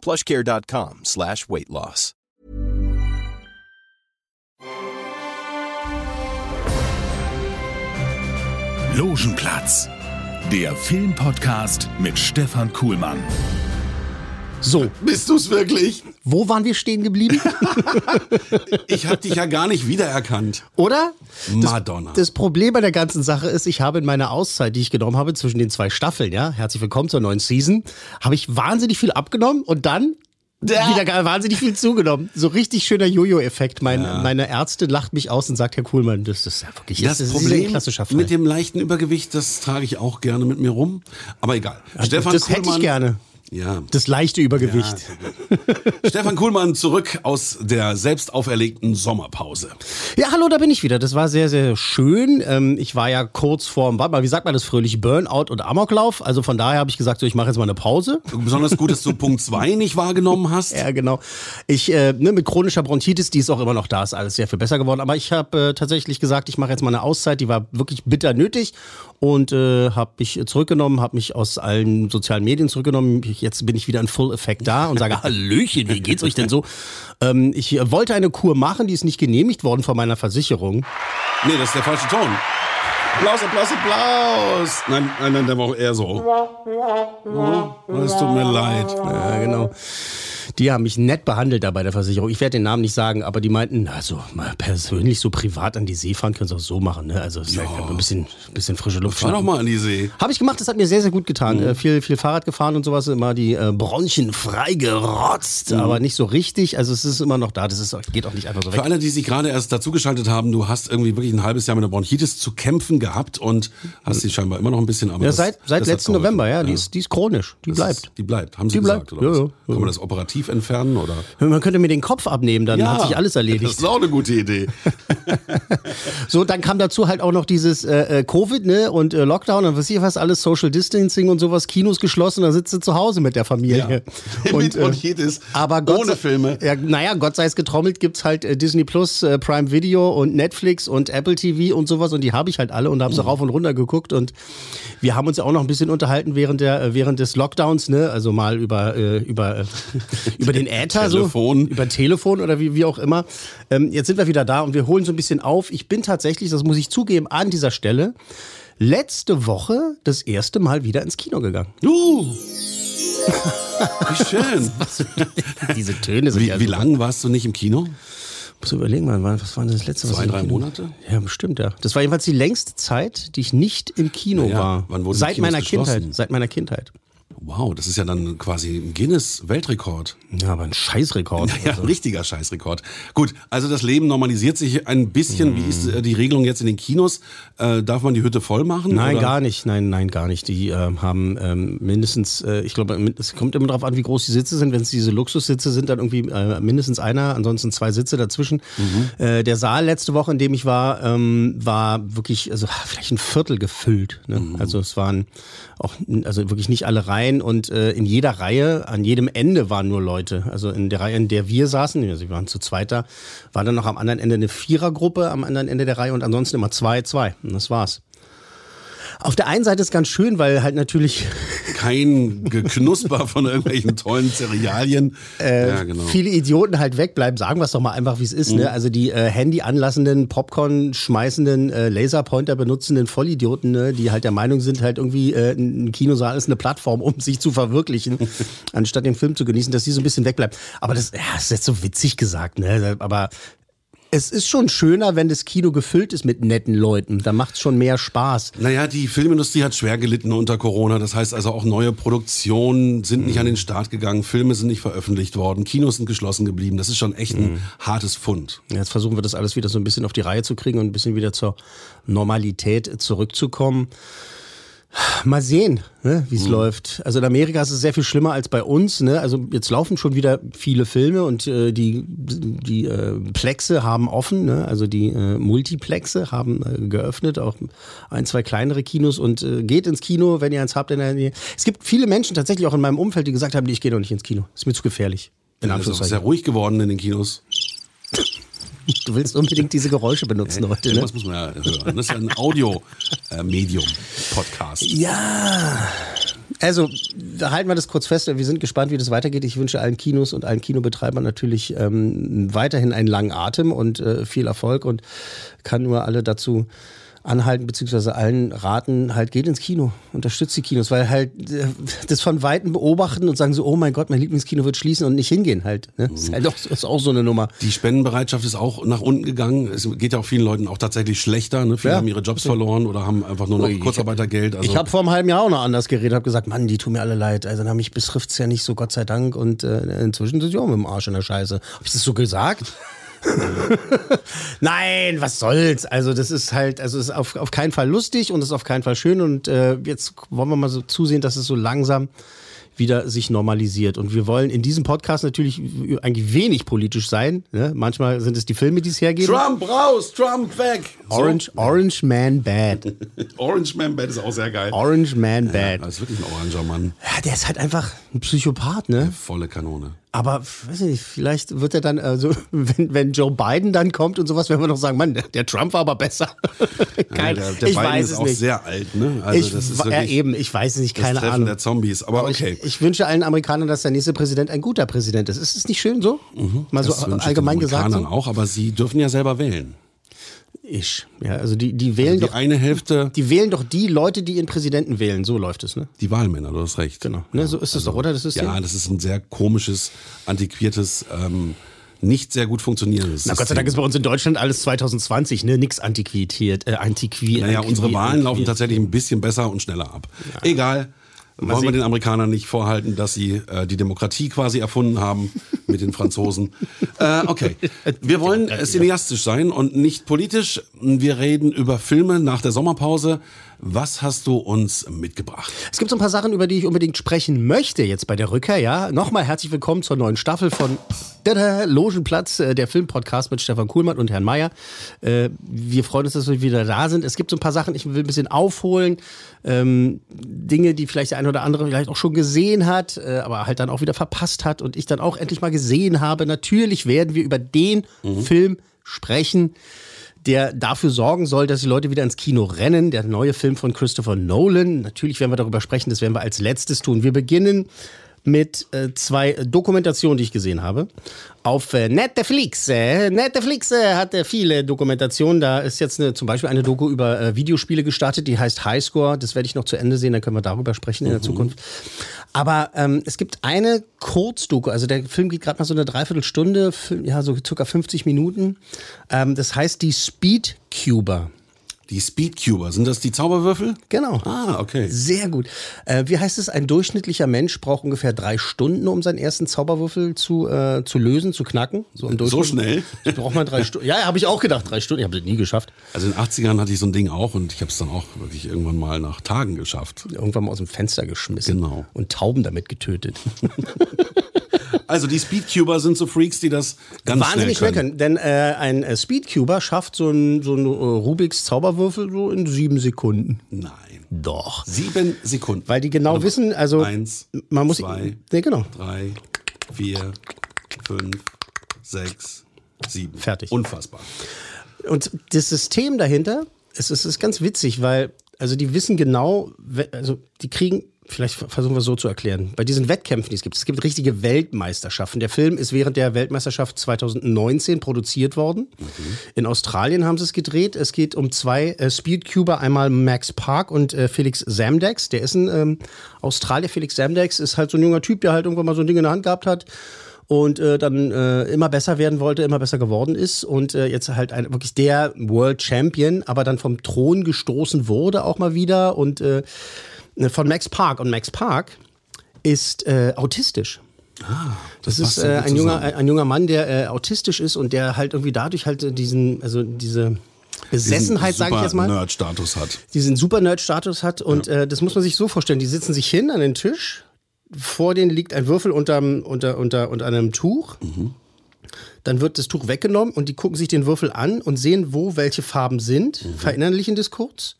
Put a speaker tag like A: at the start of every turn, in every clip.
A: plushcare.com slash weight loss.
B: Logenplatz, der Filmpodcast mit Stefan Kuhlmann.
C: So,
D: Bist du es wirklich?
C: Wo waren wir stehen geblieben?
D: Ich habe dich ja gar nicht wiedererkannt.
C: Oder?
D: Madonna.
C: Das Problem bei der ganzen Sache ist, ich habe in meiner Auszeit, die ich genommen habe zwischen den zwei Staffeln, ja, herzlich willkommen zur neuen Season, habe ich wahnsinnig viel abgenommen und dann
D: Ja.
C: wieder wahnsinnig viel zugenommen. So richtig schöner Jojo-Effekt. Mein, Meine Ärzte lacht mich aus und sagt, Herr Kuhlmann, das ist ja wirklich
D: das,
C: das ist
D: Problem
C: ein klassischer Fall.
D: mit dem leichten Übergewicht, das trage ich auch gerne mit mir rum. Aber egal. Stefan
C: das hätte ich
D: Kuhlmann-
C: gerne.
D: Ja.
C: Das leichte Übergewicht.
D: Stefan Kuhlmann zurück aus der selbst auferlegten Sommerpause.
C: Ja, hallo, da bin ich wieder. Das war sehr, sehr schön. Ähm, ich war ja kurz vorm, warte mal, wie sagt man das fröhlich, Burnout und Amoklauf. Also von daher habe ich gesagt, so, ich mache jetzt mal eine Pause.
D: Besonders gut, dass du Punkt 2 nicht wahrgenommen hast.
C: Ja, genau. Ich, äh, ne, mit chronischer Bronchitis, die ist auch immer noch da, ist alles sehr viel besser geworden. Aber ich habe äh, tatsächlich gesagt, ich mache jetzt mal eine Auszeit, die war wirklich bitter nötig. Und äh, habe mich zurückgenommen, habe mich aus allen sozialen Medien zurückgenommen. Ich, jetzt bin ich wieder in Full Effekt da und sage, Hallöchen, wie geht's euch denn so? Ähm, ich wollte eine Kur machen, die ist nicht genehmigt worden von meiner Versicherung.
D: Nee, das ist der falsche Ton. Applaus, Applaus, Applaus. Nein, nein, nein, der war auch eher so. Oh, es tut mir leid.
C: Ja, genau. Die haben mich nett behandelt da bei der Versicherung. Ich werde den Namen nicht sagen, aber die meinten, also mal persönlich so privat an die See fahren können sie auch so machen. Ne? Also halt ein bisschen, bisschen frische Luft.
D: Fahr doch mal an die See.
C: Habe ich gemacht, das hat mir sehr, sehr gut getan. Äh, viel, viel Fahrrad gefahren und sowas, immer die äh, Bronchien freigerotzt, aber nicht so richtig. Also es ist immer noch da, das ist, geht auch nicht einfach so
D: Für
C: weg.
D: alle, die sich gerade erst dazugeschaltet haben, du hast irgendwie wirklich ein halbes Jahr mit der Bronchitis zu kämpfen gehabt und hast sie scheinbar immer noch ein bisschen. Aber
C: Ja,
D: das-
C: seit, seit letzten. November, ja, die, ist, die ist chronisch, die
D: Das
C: bleibt.
D: Ist, die bleibt, haben sie
C: Die
D: gesagt,
C: bleibt,
D: oder
C: ja, ja, ja.
D: Kann man das operativ entfernen oder?
C: Man könnte mir den Kopf abnehmen, dann hat sich alles
D: Das
C: erledigt.
D: ist auch eine gute Idee.
C: So, dann kam dazu halt auch noch dieses äh, äh, Covid, ne, und äh, Lockdown und was ich was alles, Social Distancing und sowas, Kinos geschlossen, da sitzt du zu Hause mit der Familie.
D: Mit Bronchitis,
C: aber Gott
D: ohne
C: sei-
D: Filme.
C: Ja, naja, Gott sei es getrommelt, gibt's halt äh, Disney Plus, äh, Prime Video und Netflix und Apple TV und sowas und die habe ich halt alle und habe
D: Mhm.
C: sie rauf und runter geguckt und wir haben uns ja auch noch ein bisschen unterhalten während der äh, während des Lockdowns, ne, also mal über äh, über äh, über den Äther
D: Telefon.
C: so, über Telefon oder wie wie auch immer. Ähm, jetzt sind wir wieder da und wir holen so ein bisschen auf. Ich bin tatsächlich, das muss ich zugeben, an dieser Stelle letzte Woche das erste Mal wieder ins Kino gegangen.
D: Uh, wie schön.
C: Diese Töne sind
D: Wie,
C: ja
D: wie lange warst du nicht im Kino?
C: Muss überlegen, wann was war denn das letzte was
D: Zwei, drei Monate?
C: Ja, bestimmt, ja. Das war jedenfalls die längste Zeit, die ich nicht im Kino
D: ja,
C: war.
D: wann wurden die
C: seit meiner? Kindheit. Seit meiner Kindheit.
D: Wow, das ist ja dann quasi ein Guinness-Weltrekord.
C: Ja, aber ein Scheißrekord.
D: Ja,
C: Also.
D: ein richtiger Scheißrekord. Gut, also das Leben normalisiert sich ein bisschen. Wie ist äh, die Regelung jetzt in den Kinos? Äh, darf man die Hütte voll machen?
C: Nein,
D: oder?
C: gar nicht. Nein, nein, gar nicht. Die ähm, haben ähm, mindestens, äh, ich glaube, es kommt immer darauf an, wie groß die Sitze sind. Wenn es diese Luxussitze sind, dann irgendwie äh, mindestens einer, ansonsten zwei Sitze dazwischen.
D: Mhm.
C: Äh, der Saal letzte Woche, in dem ich war, ähm, war wirklich, also vielleicht ein Viertel gefüllt. Ne?
D: Mhm.
C: Also es waren auch, also wirklich nicht alle Reihen und äh, in jeder Reihe, an jedem Ende waren nur Leute. Also in der Reihe, in der wir saßen, also wir waren zu zweiter, war dann noch am anderen Ende eine Vierergruppe, am anderen Ende der Reihe und ansonsten immer zwei, zwei. Und das war's. Auf der einen Seite ist ganz schön, weil halt natürlich
D: Kein Geknusper von irgendwelchen tollen Cerealien. ja, genau.
C: viele Idioten halt wegbleiben. Sagen wir es doch mal einfach, wie es ist. Ne? Also die äh, Handy anlassenden, Popcorn schmeißenden, äh, Laserpointer benutzenden Vollidioten, ne? die halt der Meinung sind, halt irgendwie äh, ein Kinosaal ist eine Plattform, um sich zu verwirklichen, anstatt den Film zu genießen, dass die so ein bisschen wegbleiben. Aber das, ja, das ist jetzt so witzig gesagt, ne? Aber es ist schon schöner, wenn das Kino gefüllt ist mit netten Leuten. Da macht es schon mehr Spaß.
D: Naja, die Filmindustrie hat schwer gelitten unter Corona. Das heißt also auch neue Produktionen sind nicht an den Start gegangen, Filme sind nicht veröffentlicht worden, Kinos sind geschlossen geblieben. Das ist schon echt ein hartes Fund.
C: Jetzt versuchen wir das alles wieder so ein bisschen auf die Reihe zu kriegen und ein bisschen wieder zur Normalität zurückzukommen. Mal sehen, ne, wie es mhm. läuft. Also in Amerika ist es sehr viel schlimmer als bei uns. Ne? Also jetzt laufen schon wieder viele Filme und äh, die, die äh, Plexe haben offen, ne? also die äh, Multiplexe haben äh, geöffnet, auch ein, zwei kleinere Kinos und äh, geht ins Kino, wenn ihr eins habt in der Nähe. Es gibt viele Menschen tatsächlich auch in meinem Umfeld, die gesagt haben, ich gehe doch nicht ins Kino. Ist mir zu gefährlich.
D: In ja, ist sehr ruhig geworden in den Kinos.
C: Du willst unbedingt diese Geräusche benutzen heute, ne?
D: Das muss man ja hören. Das ist ja ein Audio-Medium-Podcast.
C: Ja. Also, da halten wir das kurz fest. Wir sind gespannt, wie das weitergeht. Ich wünsche allen Kinos und allen Kinobetreibern natürlich ähm, weiterhin einen langen Atem und äh, viel Erfolg und kann nur alle dazu anhalten, beziehungsweise allen raten, halt geht ins Kino, unterstützt die Kinos, weil halt äh, das von Weitem beobachten und sagen so, oh mein Gott, mein Lieblingskino wird schließen und nicht hingehen halt. Ne? Das ist halt auch, ist auch so eine Nummer.
D: Die Spendenbereitschaft ist auch nach unten gegangen. Es geht ja auch vielen Leuten auch tatsächlich schlechter. Ne? Viele ja. haben ihre Jobs verloren oder haben einfach nur noch ich, Kurzarbeitergeld.
C: Also ich habe vor einem halben Jahr auch noch anders geredet, habe gesagt, Mann, die tun mir alle leid. Also na, mich betrifft es ja nicht so, Gott sei Dank. Und äh, inzwischen sind sie auch mit dem Arsch in der Scheiße. Habe ich das so gesagt? Nein, was soll's? Also, das ist halt, also, es ist auf, auf keinen Fall lustig und es ist auf keinen Fall schön. Und äh, jetzt wollen wir mal so zusehen, dass es so langsam wieder sich normalisiert. Und wir wollen in diesem Podcast natürlich eigentlich wenig politisch sein. Ne? Manchmal sind es die Filme, die es hergeben.
D: Trump raus, Trump weg.
C: Orange, so. Orange Man Bad.
D: Orange Man Bad ist auch sehr geil.
C: Orange Man Bad. Ja,
D: das ist wirklich ein oranger Mann.
C: Ja, der ist halt einfach ein Psychopath, ne?
D: Eine volle Kanone.
C: Aber weiß nicht, vielleicht wird er dann, also wenn, wenn Joe Biden dann kommt und sowas, werden wir noch sagen, Mann, der, Trump war aber besser.
D: Kein, ja, der, der ich Biden weiß ist es auch nicht. sehr alt, ne?
C: Also ich, das ist ja, eben, ich weiß es nicht, keine
D: das
C: Ahnung.
D: der Zombies, aber okay.
C: Ich, ich, wünsche allen Amerikanern, dass der nächste Präsident ein guter Präsident ist. Ist es nicht schön so? Mhm, Mal so allgemein gesagt. So?
D: auch, aber sie dürfen ja selber wählen.
C: Ich. Ja, also die, die wählen
D: also
C: die doch.
D: eine Hälfte.
C: Die wählen doch die Leute, die ihren Präsidenten wählen. So läuft es, ne?
D: Die Wahlmänner, du hast recht.
C: Genau. Ne, so ist es also, doch, oder? Das ist
D: ja, das ist ein sehr komisches, antiquiertes, ähm, nicht sehr gut funktionierendes.
C: Na Gott sei Dank ist bei uns in Deutschland alles 2020, ne? Nix antiquiert, äh, antiquiert.
D: Naja, unsere Wahlen laufen tatsächlich ein bisschen besser und schneller ab. Ja. Egal. Wollen wir den Amerikanern nicht vorhalten, dass sie äh, die Demokratie quasi erfunden haben mit den Franzosen. äh, okay, wir wollen cineastisch sein und nicht politisch. Wir reden über Filme nach der Sommerpause. Was hast du uns mitgebracht?
C: Es gibt so ein paar Sachen, über die ich unbedingt sprechen möchte jetzt bei der Rückkehr. Ja, nochmal herzlich willkommen zur neuen Staffel von Logenplatz, äh, der Filmpodcast mit Stefan Kuhlmann und Herrn Mayer. Äh, wir freuen uns, dass wir wieder da sind. Es gibt so ein paar Sachen, ich will ein bisschen aufholen. Ähm, Dinge, die vielleicht der eine oder andere vielleicht auch schon gesehen hat, äh, aber halt dann auch wieder verpasst hat und ich dann auch endlich mal gesehen habe. Natürlich werden wir über den mhm. Film sprechen der dafür sorgen soll, dass die Leute wieder ins Kino rennen. Der neue Film von Christopher Nolan. Natürlich werden wir darüber sprechen, das werden wir als letztes tun. Wir beginnen mit äh, zwei Dokumentationen, die ich gesehen habe. Auf äh, Netflix. Äh, Netflix äh, hat äh, viele Dokumentationen. Da ist jetzt eine, zum Beispiel eine Doku über äh, Videospiele gestartet, die heißt Highscore. Das werde ich noch zu Ende sehen, dann können wir darüber sprechen in der mhm. Zukunft. Aber ähm, es gibt eine Kurzdoku, also der Film geht gerade mal so eine Dreiviertelstunde, ja, so circa 50 Minuten. Ähm, das heißt die Speedcuber.
D: Die Speedcuber, sind das die Zauberwürfel?
C: Genau.
D: Ah, okay.
C: Sehr gut. Äh, wie heißt es? Ein durchschnittlicher Mensch braucht ungefähr drei Stunden, um seinen ersten Zauberwürfel zu, äh, zu lösen, zu knacken.
D: So, im so schnell?
C: Ich brauche mal drei Stunden. Ja, habe ich auch gedacht, drei Stunden. Ich habe das nie geschafft.
D: Also in den 80ern hatte ich so ein Ding auch und ich habe es dann auch wirklich irgendwann mal nach Tagen geschafft.
C: Irgendwann mal aus dem Fenster geschmissen.
D: Genau.
C: Und Tauben damit getötet.
D: Also die Speedcuber sind so Freaks, die das ganz
C: Wahnsinnig
D: schnell können.
C: Denn äh, ein äh, Speedcuber schafft so einen so uh, Rubiks Zauberwürfel so in sieben Sekunden.
D: Nein.
C: Doch.
D: Sieben Sekunden.
C: Weil die genau Oder wissen, also
D: eins,
C: man muss
D: zwei,
C: nee, genau.
D: drei, vier, fünf, sechs, sieben.
C: Fertig.
D: Unfassbar.
C: Und das System dahinter, es ist, ist ganz witzig, weil also die wissen genau, also die kriegen vielleicht versuchen wir es so zu erklären. Bei diesen Wettkämpfen, die es gibt, es gibt richtige Weltmeisterschaften. Der Film ist während der Weltmeisterschaft 2019 produziert worden. Mhm. In Australien haben sie es gedreht. Es geht um zwei äh, Speedcuber, einmal Max Park und äh, Felix Samdex. Der ist ein ähm, Australier. Felix Samdex ist halt so ein junger Typ, der halt irgendwann mal so ein Ding in der Hand gehabt hat und äh, dann äh, immer besser werden wollte, immer besser geworden ist und äh, jetzt halt ein, wirklich der World Champion, aber dann vom Thron gestoßen wurde auch mal wieder und äh, von Max Park. Und Max Park ist äh, autistisch.
D: Ah,
C: das, das ist äh, ein, junger, ein junger Mann, der äh, autistisch ist und der halt irgendwie dadurch halt diesen, also diese Besessenheit, sage ich jetzt mal.
D: Nerd-Status hat.
C: Diesen super Nerd-Status hat. Und ja. äh, das muss man sich so vorstellen. Die sitzen sich hin an den Tisch. Vor denen liegt ein Würfel unterm, unter, unter, unter einem Tuch. Mhm. Dann wird das Tuch weggenommen und die gucken sich den Würfel an und sehen, wo welche Farben sind, mhm. verinnerlichen das kurz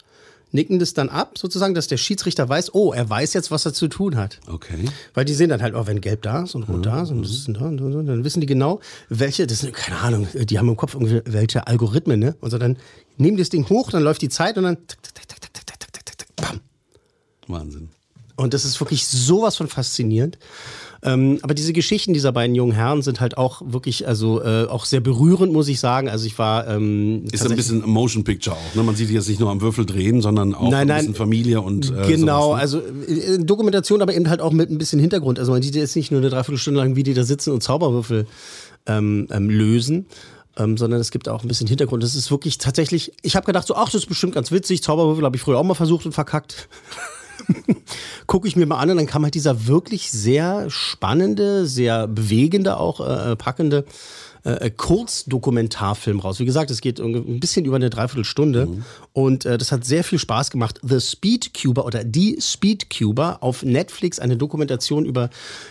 C: nicken das dann ab, sozusagen, dass der Schiedsrichter weiß, oh, er weiß jetzt, was er zu tun hat.
D: Okay.
C: Weil die sehen dann halt, oh, wenn gelb da ist und rot mhm. da ist und das ist da und, und, und, dann wissen die genau, welche, das sind, keine Ahnung, die haben im Kopf irgendwelche Algorithmen, ne? Und so dann nehmen die das Ding hoch, dann läuft die Zeit und dann tak, tak, tak, tak, tak, tak, tak, tak, tak, bam.
D: Wahnsinn.
C: Und das ist wirklich sowas von faszinierend. Ähm, aber diese Geschichten dieser beiden jungen Herren sind halt auch wirklich, also äh, auch sehr berührend, muss ich sagen. Also ich war. Ähm,
D: ist ein bisschen Motion Picture auch. Ne? Man sieht jetzt nicht nur am Würfel drehen, sondern auch nein, nein, ein bisschen Familie und.
C: Äh, genau, sowas, ne? also äh, Dokumentation, aber eben halt auch mit ein bisschen Hintergrund. Also man sieht jetzt nicht nur eine Dreiviertelstunde lang, wie die da sitzen und Zauberwürfel ähm, ähm, lösen. Ähm, sondern es gibt auch ein bisschen Hintergrund. Das ist wirklich tatsächlich, ich habe gedacht so, ach, das ist bestimmt ganz witzig. Zauberwürfel habe ich früher auch mal versucht und verkackt. gucke ich mir mal an und dann kam halt dieser wirklich sehr spannende, sehr bewegende, auch äh, packende äh, äh, Kurzdokumentarfilm raus. Wie gesagt, es geht ein bisschen über eine Dreiviertelstunde mhm. und äh, das hat sehr viel Spaß gemacht. The Speed Cuber oder Die Speed Cuber auf Netflix, eine Dokumentation über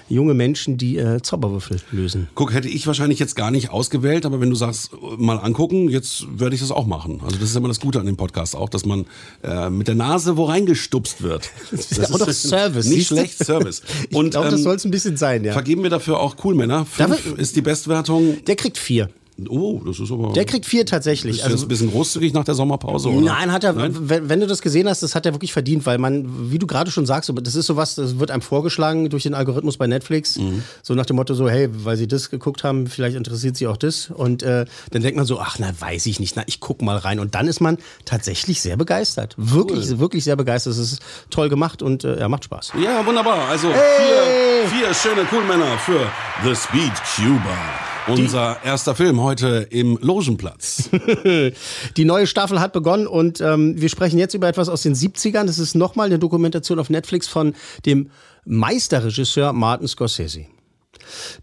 C: junge Menschen, die äh, Zauberwürfel lösen.
D: Guck, hätte ich wahrscheinlich jetzt gar nicht ausgewählt, aber wenn du sagst, mal angucken, jetzt werde ich das auch machen. Also das ist immer das Gute an dem Podcast auch, dass man äh, mit der Nase wo reingestupst wird.
C: Das ist ja auch noch Service.
D: Nicht schlecht Service.
C: Und, ich glaube, ähm, das soll es ein bisschen sein, ja.
D: Vergeben wir dafür auch Coolmänner. Fünf ist die Bestwertung.
C: Der kriegt vier.
D: Oh, das ist aber.
C: Der kriegt vier tatsächlich.
D: Ist also ein bisschen großzügig nach der Sommerpause, oder?
C: Nein, hat er, Nein? Wenn, wenn, du das gesehen hast, das hat er wirklich verdient, weil man, wie du gerade schon sagst, das ist sowas, das wird einem vorgeschlagen durch den Algorithmus bei Netflix. Mhm. So nach dem Motto, so, hey, weil sie das geguckt haben, vielleicht interessiert sie auch das. Und äh, dann denkt man so, ach, na, weiß ich nicht, na, ich guck mal rein. Und dann ist man tatsächlich sehr begeistert. Wirklich, cool. wirklich sehr begeistert. Es ist toll gemacht und äh, ja, macht Spaß.
D: Ja, wunderbar. Also hey! vier, vier schöne Coolmänner für The Speed Cuba. Unser die, erster Film heute im Logenplatz.
C: die neue Staffel hat begonnen und ähm, wir sprechen jetzt über etwas aus den 70ern. Das ist nochmal eine Dokumentation auf Netflix von dem Meisterregisseur Martin Scorsese.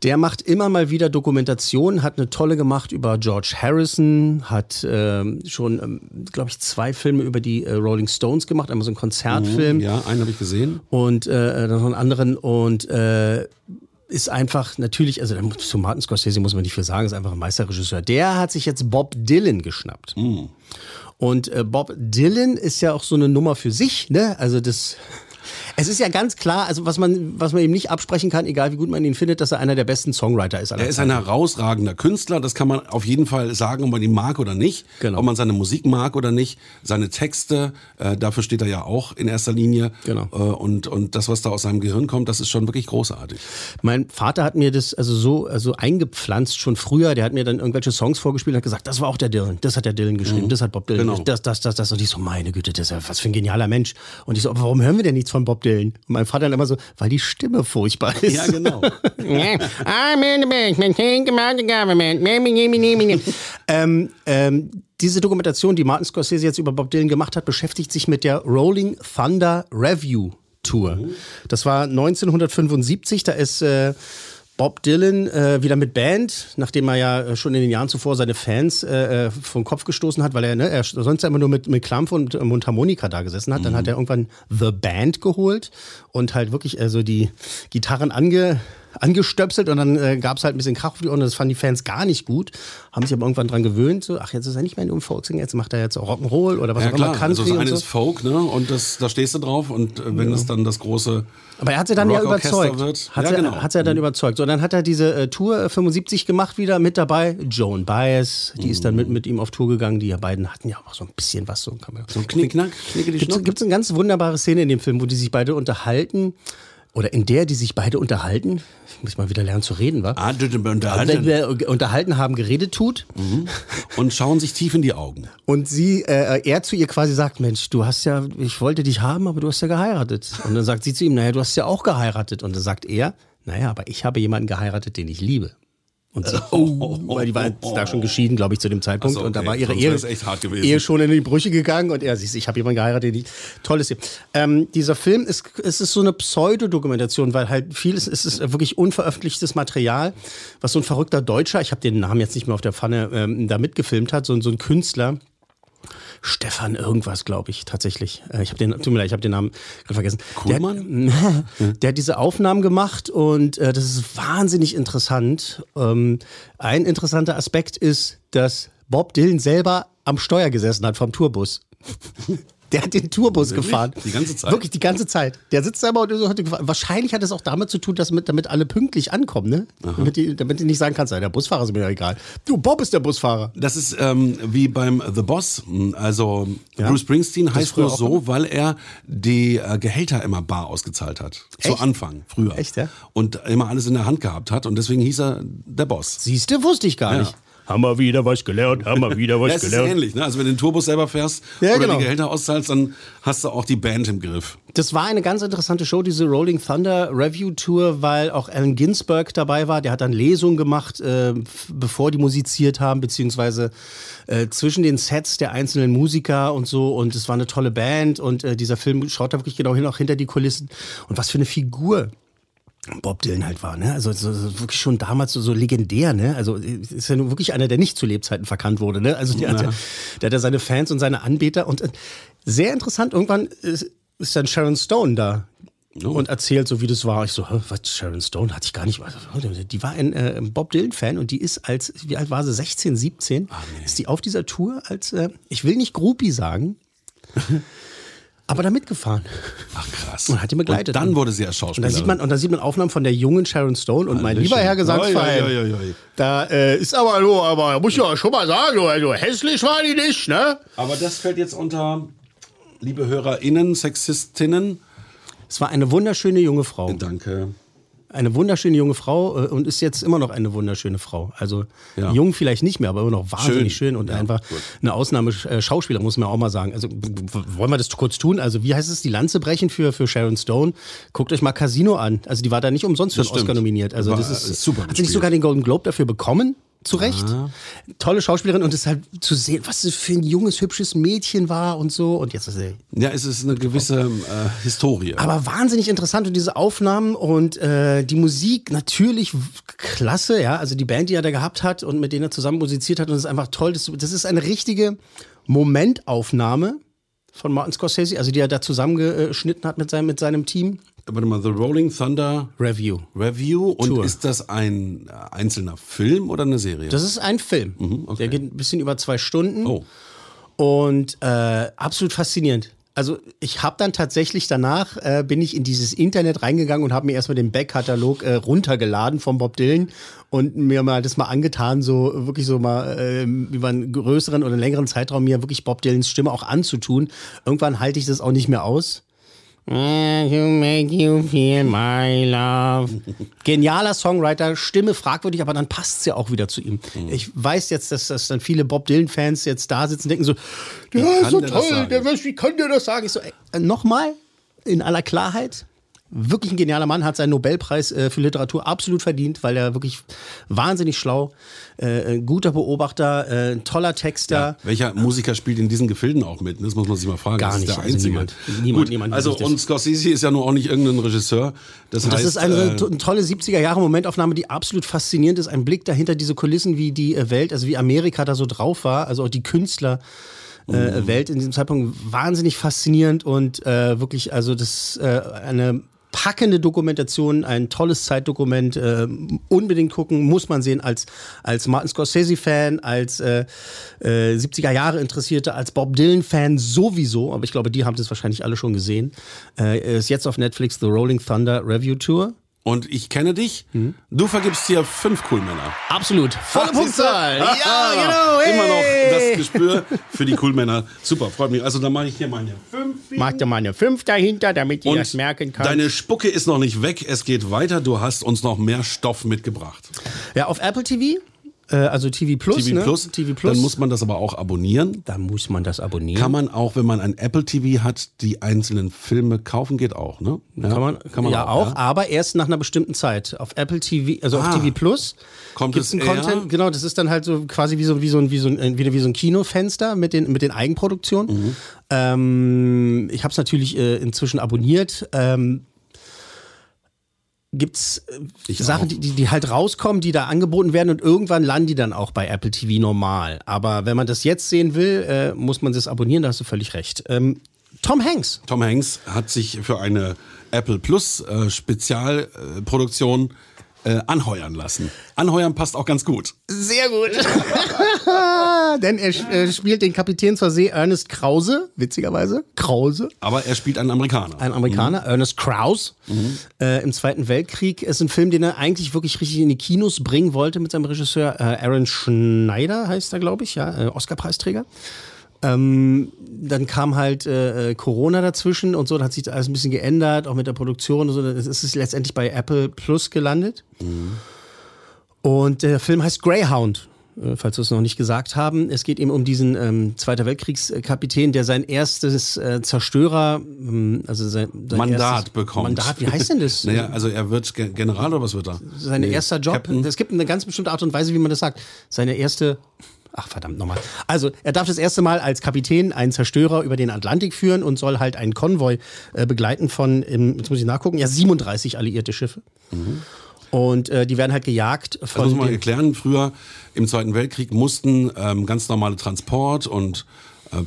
C: Der macht immer mal wieder Dokumentationen, hat eine tolle gemacht über George Harrison, hat äh, schon, ähm, glaube ich, zwei Filme über die äh, Rolling Stones gemacht, einmal so ein Konzertfilm. Mhm,
D: ja, einen habe ich gesehen.
C: Und äh, noch einen anderen und äh, ist einfach natürlich, also zu Martin Scorsese muss man nicht viel sagen, ist einfach ein Meisterregisseur. Der hat sich jetzt Bob Dylan geschnappt. Mm. Und äh, Bob Dylan ist ja auch so eine Nummer für sich, ne? Also das es ist ja ganz klar, also was man, was man ihm nicht absprechen kann, egal wie gut man ihn findet, dass er einer der besten Songwriter ist.
D: Er ist ein herausragender Künstler, das kann man auf jeden Fall sagen, ob man ihn mag oder nicht, genau. ob man seine Musik mag oder nicht, seine Texte, äh, dafür steht er ja auch in erster Linie. Genau. Äh, und, und das, was da aus seinem Gehirn kommt, das ist schon wirklich großartig.
C: Mein Vater hat mir das also so also eingepflanzt schon früher, der hat mir dann irgendwelche Songs vorgespielt und hat gesagt, das war auch der Dylan, das hat der Dylan geschrieben, mhm. das hat Bob Dylan, genau. das, das, das, das. Und ich so, meine Güte, das ist ja was für ein genialer Mensch. Und ich so, aber warum hören wir denn nichts von Bob Dylan? Und mein Vater dann immer so, weil die Stimme furchtbar ist.
D: Ja, genau.
C: ähm, ähm, diese Dokumentation, die Martin Scorsese jetzt über Bob Dylan gemacht hat, beschäftigt sich mit der Rolling Thunder Review Tour. Das war 1975, da ist äh, Bob Dylan äh, wieder mit Band, nachdem er ja äh, schon in den Jahren zuvor seine Fans äh, äh vom Kopf gestoßen hat, weil er, ne, er sonst immer nur mit, mit Klampf und äh, Mundharmonika da gesessen hat. Mhm. Dann hat er irgendwann The Band geholt und halt wirklich also die Gitarren ange angestöpselt und dann äh, gab es halt ein bisschen Krach auf die Ohren. Das fanden die Fans gar nicht gut. Haben sich aber irgendwann dran gewöhnt. So, ach, jetzt ist er nicht mehr nur Folksinger, jetzt macht er jetzt auch Rock'n'Roll oder was ja, auch immer.
D: Country also das eine so. ist Folk, ne? Und das, da stehst du drauf. Und äh, wenn ja. es dann das große
C: aber er hat sie dann ja überzeugt.
D: Wird.
C: Hat,
D: ja,
C: er,
D: genau.
C: hat er dann mhm. überzeugt. So, dann hat er diese äh, Tour 75 äh, gemacht wieder mit dabei. Joan Baez, die mhm. ist dann mit, mit ihm auf Tour gegangen. Die beiden hatten ja auch so ein bisschen was. So, kann man,
D: so ein Knickknack,
C: Gibt es eine ganz wunderbare Szene in dem Film, wo die sich beide unterhalten oder in der die sich beide unterhalten, ich muss mal wieder lernen zu reden, wa?
D: Ah, unterhalten.
C: Wir unterhalten haben, geredet tut.
D: Mhm. Und schauen sich tief in die Augen.
C: Und sie, äh, er zu ihr quasi sagt, Mensch, du hast ja, ich wollte dich haben, aber du hast ja geheiratet. Und dann sagt sie zu ihm, naja, du hast ja auch geheiratet. Und dann sagt er, naja, aber ich habe jemanden geheiratet, den ich liebe. Und so, oh, weil die war da schon geschieden, glaube ich, zu dem Zeitpunkt. So, okay. Und da war ihre Ehe, Ehe, schon in die Brüche gegangen. Und er, siehst ich habe jemanden geheiratet, die tolles hier. Ähm, dieser Film ist, es ist so eine Pseudodokumentation, weil halt vieles, es ist wirklich unveröffentlichtes Material, was so ein verrückter Deutscher, ich habe den Namen jetzt nicht mehr auf der Pfanne, ähm, da mitgefilmt hat, so, so ein Künstler, Stefan irgendwas, glaube ich, tatsächlich. Äh, ich habe den, tut mir leid, ich habe den Namen gerade vergessen.
D: Kuhlmann?
C: Der, hat, der hat diese Aufnahmen gemacht und äh, das ist wahnsinnig interessant. Ähm, ein interessanter Aspekt ist, dass Bob Dylan selber am Steuer gesessen hat vom Tourbus. Der hat den Tourbus
D: Wirklich?
C: gefahren.
D: Die ganze Zeit?
C: Wirklich die ganze Zeit. Der sitzt da immer und so hat gefahren. Wahrscheinlich hat es auch damit zu tun, dass mit, damit alle pünktlich ankommen, ne? Damit, die, damit die nicht sagen kannst, der Busfahrer ist mir ja egal. Du, Bob ist der Busfahrer.
D: Das ist ähm, wie beim The Boss. Also
C: Ja.
D: Bruce Springsteen
C: Das
D: heißt
C: früher
D: nur so, weil er die äh, Gehälter immer bar ausgezahlt hat. Zu
C: Echt?
D: Anfang, früher.
C: Echt, ja?
D: Und immer alles in der Hand gehabt hat. Und deswegen hieß er der Boss.
C: Siehst du, wusste ich gar
D: Ja.
C: nicht. Haben wir wieder was gelernt, haben wir wieder was
D: Ja, es ist
C: gelernt.
D: ähnlich, ne? Also wenn du den Tourbus selber fährst
C: Ja,
D: oder
C: genau.
D: die Gehälter auszahlst, dann hast du auch die Band im Griff.
C: Das war eine ganz interessante Show, diese Rolling Thunder Review Tour, weil auch Allen Ginsberg dabei war. Der hat dann Lesungen gemacht, äh, bevor die musiziert haben, beziehungsweise äh, zwischen den Sets der einzelnen Musiker und so. Und es war eine tolle Band und äh, dieser Film schaut da wirklich genau hin, auch hinter die Kulissen. Und was für eine Figur. Bob Dylan halt war, ne? Also so, so wirklich schon damals so, so legendär, ne? Also ist ja nun wirklich einer, der nicht zu Lebzeiten verkannt wurde, ne? Also der, hat, ja, der hat ja seine Fans und seine Anbeter und äh, sehr interessant, irgendwann ist, ist dann Sharon Stone da
D: Oh.
C: und erzählt so, wie das war. Ich so, was, Sharon Stone hatte ich gar nicht, die war ein äh, Bob Dylan-Fan und die ist als, wie alt war sie, 16, 17, ist die auf dieser Tour als, äh, ich will nicht Groupie sagen, aber da mitgefahren.
D: Ach krass.
C: Und hat die begleitet.
D: Und dann wurde sie als
C: Und da
D: Schauspielerin.
C: sieht man, und da sieht man Aufnahmen von der jungen Sharon Stone und mein lieber Herr Gesangsverein.
D: Oi, oi, oi, oi.
C: Da äh, ist aber nur, aber muss ich ja schon mal sagen, also hässlich war die nicht, ne?
D: Aber das fällt jetzt unter, liebe HörerInnen, Sexistinnen.
C: Es war eine wunderschöne junge Frau.
D: Danke.
C: Eine wunderschöne junge Frau äh, und ist jetzt immer noch eine wunderschöne Frau. Also
D: Ja.
C: jung vielleicht nicht mehr, aber immer noch wahnsinnig schön,
D: Schön.
C: und
D: Ja,
C: einfach
D: gut.
C: eine Ausnahme äh, Schauspieler, muss man auch mal sagen. Also wollen wir das kurz tun? Also wie heißt es, die Lanze brechen für, für Sharon Stone? Guckt euch mal Casino an. Also die war da nicht umsonst für
D: Das
C: einen Oscar nominiert. Also
D: War,
C: das ist
D: äh, super
C: Hat sie nicht sogar den Golden Globe dafür bekommen? Zu Recht. Tolle Schauspielerin und es halt zu sehen, was das für ein junges, hübsches Mädchen war und so. Und jetzt ist sie
D: Ja, es ist eine gewisse äh, Historie.
C: aber wahnsinnig interessant und diese Aufnahmen und äh, die Musik natürlich klasse, ja. Also die Band, die er da gehabt hat und mit denen er zusammen musiziert hat und es ist einfach toll. Das, das ist eine richtige Momentaufnahme von Martin Scorsese, also die er da zusammengeschnitten hat mit seinem, mit seinem Team.
D: Warte mal, The Rolling Thunder
C: Review.
D: Review. Und
C: Tour.
D: ist das ein äh, einzelner Film oder eine Serie?
C: Das ist ein Film.
D: okay.
C: Der geht ein bisschen über zwei Stunden.
D: oh.
C: Und äh, absolut faszinierend. Also ich habe dann tatsächlich danach, äh, bin ich in dieses Internet reingegangen und habe mir erstmal den Backkatalog äh, runtergeladen von Bob Dylan und mir mal das mal angetan, so wirklich so mal äh, über einen größeren oder längeren Zeitraum mir wirklich Bob Dylans Stimme auch anzutun. Irgendwann halte ich das auch nicht mehr aus. To make you feel my love. Genialer Songwriter, Stimme fragwürdig, aber dann passt es ja auch wieder zu ihm. Ich weiß jetzt, dass, dass dann viele Bob Dylan-Fans jetzt da sitzen und denken so,
D: kann
C: ist so
D: der
C: toll, der, wie kann der das sagen? Ich so, ey, nochmal, in aller Klarheit, wirklich ein genialer Mann, hat seinen Nobelpreis äh, für Literatur absolut verdient, weil er wirklich wahnsinnig schlau, äh, guter Beobachter, äh, ein toller Texter.
D: Welcher Musiker spielt in diesen Gefilden auch mit? Das muss man sich mal fragen.
C: Gar
D: das
C: nicht,
D: ist der
C: also
D: einzige.
C: niemand. Niemand,
D: Gut,
C: niemand
D: also und Scorsese ist ja nur auch nicht irgendein Regisseur. Das, heißt,
C: ist eine,
D: äh,
C: eine tolle 70er Jahre Momentaufnahme, die absolut faszinierend ist. Ein Blick dahinter diese Kulissen, wie die äh, Welt, also wie Amerika da so drauf war, also auch die Künstler. Äh, Welt in diesem Zeitpunkt wahnsinnig faszinierend und äh, wirklich, also das äh, eine packende Dokumentation, ein tolles Zeitdokument, äh, unbedingt gucken, muss man sehen als, als Martin Scorsese-Fan, als äh, äh, 70er Jahre Interessierte, als Bob Dylan-Fan sowieso, aber ich glaube, die haben das wahrscheinlich alle schon gesehen. Äh, ist jetzt auf Netflix The Rolling Thunder Review Tour.
D: Und ich kenne dich.
C: Hm?
D: Du vergibst hier fünf Coolmänner.
C: Absolut. Volle
D: du?
C: Punktzahl. Ja,
D: Ah,
C: genau. Hey.
D: Immer noch das Gespür für die Coolmänner. Super, freut mich. Also dann mache ich hier meine fünf.
C: Mach dir mal eine 5 dahinter, damit ihr das merken kann.
D: deine Spucke ist noch nicht weg. Es geht weiter. Du hast uns noch mehr Stoff mitgebracht.
C: ja, auf Apple TV, also TV Plus.
D: TV
C: ne?
D: Plus.
C: TV Plus.
D: Dann muss man das aber auch abonnieren.
C: da muss man das abonnieren.
D: Kann man auch, wenn man ein Apple TV hat, die einzelnen Filme kaufen? Geht auch, ne? Ja,
C: Kann man,
D: kann man
C: ja auch, aber erst nach einer bestimmten Zeit. Auf Apple TV, also
D: Ah.
C: auf TV Plus
D: Kommt
C: gibt's
D: es?
C: Content. Genau, das ist dann halt so quasi wie so, wie so, ein, wie so, ein, wieder wie so ein Kinofenster mit den, mit den Eigenproduktionen.
D: Mhm.
C: Ähm, ich habe es natürlich äh, inzwischen abonniert. Ähm, gibt's äh, Sachen, die, die halt rauskommen, die da angeboten werden und irgendwann landen die dann auch bei Apple TV normal. Aber wenn man das jetzt sehen will, äh, muss man das abonnieren, da hast du völlig recht. Ähm, Tom Hanks.
D: Tom Hanks hat sich für eine Apple Plus äh, Spezialproduktion äh, anheuern lassen. Anheuern passt auch ganz gut.
C: Sehr gut. Denn er äh, spielt den Kapitän zur See Ernest Krause, witzigerweise. Krause.
D: Aber er spielt einen Amerikaner.
C: Ein Amerikaner, mhm. Ernest Krause, mhm. äh, im Zweiten Weltkrieg. Es ist ein Film, den er eigentlich wirklich richtig in die Kinos bringen wollte mit seinem Regisseur. Äh, Aaron Schneider heißt er, glaube ich, ja, äh, Oscar-Preisträger. Ähm, dann kam halt äh, äh, Corona dazwischen und so, dann hat sich alles ein bisschen geändert, auch mit der Produktion und so. Es ist letztendlich bei Apple Plus gelandet. Mhm. Und der Film heißt Greyhound, äh, falls wir es noch nicht gesagt haben. Es geht eben um diesen ähm, Zweiter Weltkriegskapitän, der sein erstes äh, Zerstörer, ähm, also sein, sein
D: Mandat bekommt.
C: Mandat, wie heißt denn das?
D: naja, also er wird General oder was wird er?
C: Sein nee, erster Job. Es gibt eine ganz bestimmte Art und Weise, wie man das sagt. Seine erste Ach verdammt nochmal. Also er darf das erste Mal als Kapitän einen Zerstörer über den Atlantik führen und soll halt einen Konvoi äh, begleiten von, im, jetzt muss ich nachgucken, ja 37 alliierte Schiffe. Mhm. Und äh, die werden halt gejagt
D: von. Das muss man erklären. Früher im Zweiten Weltkrieg mussten ähm, ganz normale Transport und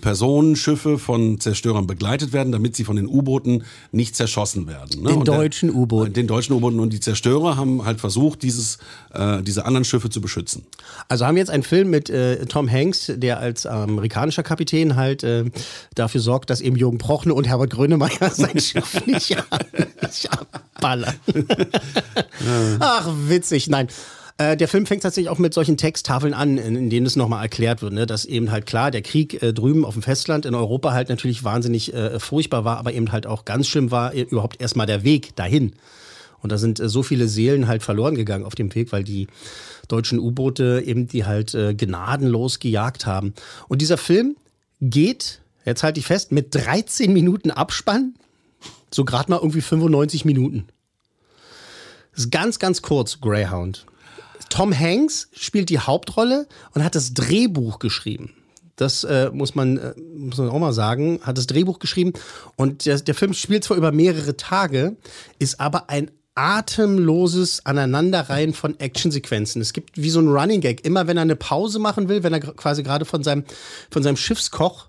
D: Personenschiffe von Zerstörern begleitet werden, damit sie von den U-Booten nicht zerschossen werden.
C: Ne? Den deutschen U-Booten.
D: Den deutschen U-Booten und die Zerstörer haben halt versucht, dieses, äh, diese anderen Schiffe zu beschützen.
C: Also haben wir jetzt einen Film mit äh, Tom Hanks, der als amerikanischer Kapitän halt äh, dafür sorgt, dass eben Jürgen Prochne und Herbert Grönemeyer sein Schiff nicht abballern. Ach, witzig. Nein. Äh, der Film fängt tatsächlich auch mit solchen Texttafeln an, in, in denen es nochmal erklärt wird, ne? dass eben halt klar, der Krieg äh, drüben auf dem Festland in Europa halt natürlich wahnsinnig äh, furchtbar war, aber eben halt auch ganz schlimm war äh, überhaupt erstmal der Weg dahin. Und da sind äh, so viele Seelen halt verloren gegangen auf dem Weg, weil die deutschen U-Boote eben die halt gnadenlos gejagt haben. Und dieser Film geht, jetzt halte ich fest, mit 13 Minuten Abspann, so gerade mal irgendwie 95 Minuten. Ist ganz, ganz kurz, Greyhound. Tom Hanks spielt die Hauptrolle und hat das Drehbuch geschrieben. Das äh, muss, man, äh, muss man auch mal sagen. Hat das Drehbuch geschrieben. Und der, der Film spielt zwar über mehrere Tage, ist aber ein atemloses Aneinanderreihen von Actionsequenzen. Es gibt wie so ein Running Gag. Immer wenn er eine Pause machen will, wenn er quasi gerade von seinem, von seinem Schiffskoch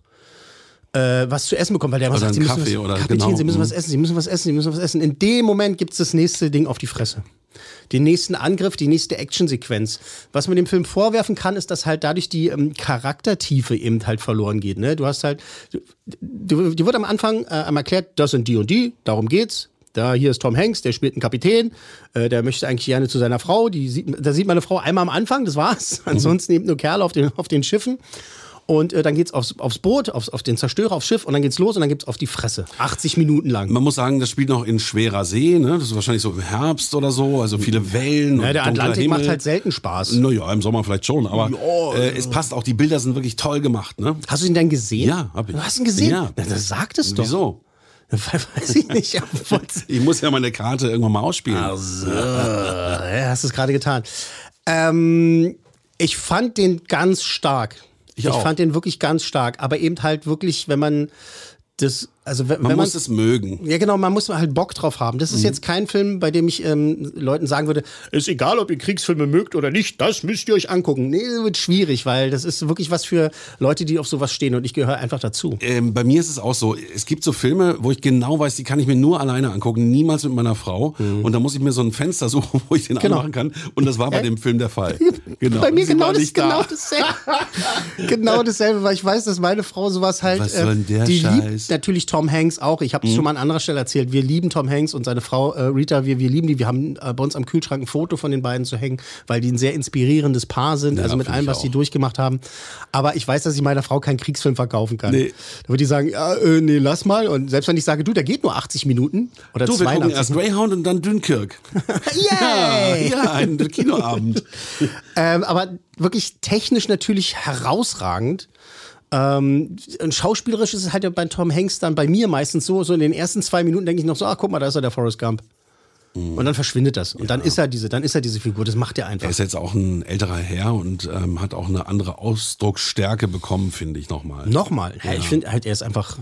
C: äh, was zu essen bekommt, weil der immer sagt, sie müssen,
D: was, oder
C: Kapitän,
D: genau.
C: sie müssen was essen, sie müssen was essen, sie müssen was essen. In dem Moment gibt es das nächste Ding auf die Fresse den nächsten Angriff, die nächste Actionsequenz. Was man dem Film vorwerfen kann, ist, dass halt dadurch die ähm, Charaktertiefe eben halt verloren geht. Ne? Du hast halt, du, die wird am Anfang äh, einmal erklärt, das sind die und die, darum geht's. Da hier ist Tom Hanks, der spielt einen Kapitän, äh, der möchte eigentlich gerne zu seiner Frau. Die sieht, da sieht man eine Frau einmal am Anfang, das war's. Ansonsten eben nur Kerle auf den, auf den Schiffen. Und äh, dann geht's aufs, aufs Boot, aufs, auf den Zerstörer, aufs Schiff und dann geht's los und dann gibt's auf die Fresse. 80 Minuten lang.
D: Man muss sagen, das spielt noch in schwerer See, ne? Das ist wahrscheinlich so im Herbst oder so, also viele Wellen.
C: Ja, der Atlantik
D: Himmel.
C: macht halt selten Spaß.
D: Naja, im Sommer vielleicht schon, aber
C: Ja,
D: äh, es passt auch, die Bilder sind wirklich toll gemacht, ne?
C: Hast du ihn denn gesehen?
D: Ja, hab ich.
C: Du hast ihn gesehen?
D: Ja.
C: Na, das sagt es doch.
D: Wieso?
C: Weiß ich nicht.
D: Ich muss ja meine Karte irgendwann mal ausspielen.
C: Also, ja, hast du es gerade getan. Ähm, ich fand den ganz stark.
D: Ich auch.
C: fand den wirklich ganz stark. Aber eben halt wirklich, wenn man das, also wenn,
D: Man
C: wenn
D: muss es mögen.
C: Ja, genau, man muss halt Bock drauf haben. Das ist jetzt kein Film, bei dem ich ähm, Leuten sagen würde, ist egal, ob ihr Kriegsfilme mögt oder nicht, das müsst ihr euch angucken. Nee, das wird schwierig, weil das ist wirklich was für Leute, die auf sowas stehen und ich gehöre einfach dazu.
D: Ähm, bei mir ist es auch so, es gibt so Filme, wo ich genau weiß, die kann ich mir nur alleine angucken, niemals mit meiner Frau. Und da muss ich mir so ein Fenster suchen, wo ich den
C: Mhm. Genau.
D: anmachen kann. Und das war bei
C: Äh,
D: dem Film der Fall. Genau.
C: Bei mir
D: Sie
C: genau,
D: war
C: das,
D: da.
C: genau dasselbe. genau dasselbe, weil ich weiß, dass meine Frau sowas halt.
D: Was soll denn der
C: die
D: Scheiß?
C: liebt natürlich Tom Hanks auch. Ich habe es schon mal an anderer Stelle erzählt. Wir lieben Tom Hanks und seine Frau äh, Rita. Wir, wir lieben die. Wir haben äh, bei uns am Kühlschrank ein Foto von den beiden zu hängen, weil die ein sehr inspirierendes Paar sind.
D: Ja,
C: also mit allem, was die durchgemacht haben. Aber ich weiß, dass ich meiner Frau keinen Kriegsfilm verkaufen kann.
D: Nee.
C: Da würde die sagen, ja, äh, nee, lass mal. Und selbst wenn ich sage, du, der geht nur 80 Minuten oder
D: Du, wir gucken
C: 82
D: erst Greyhound und dann Dünkirk.
C: Yay!
D: Ja, ein Kinoabend.
C: Ähm, aber wirklich technisch natürlich herausragend. Ähm, schauspielerisch ist es halt ja bei Tom Hanks dann bei mir meistens so, so in den ersten zwei Minuten denke ich noch so, ach guck mal, da ist er der Forrest Gump. Und dann verschwindet das. Und dann ist er diese, dann ist er diese Figur. Das macht er einfach.
D: Er ist jetzt auch ein älterer Herr und ähm, hat auch eine andere Ausdrucksstärke bekommen, finde ich nochmal.
C: Nochmal. Ja, ich finde halt, er ist einfach.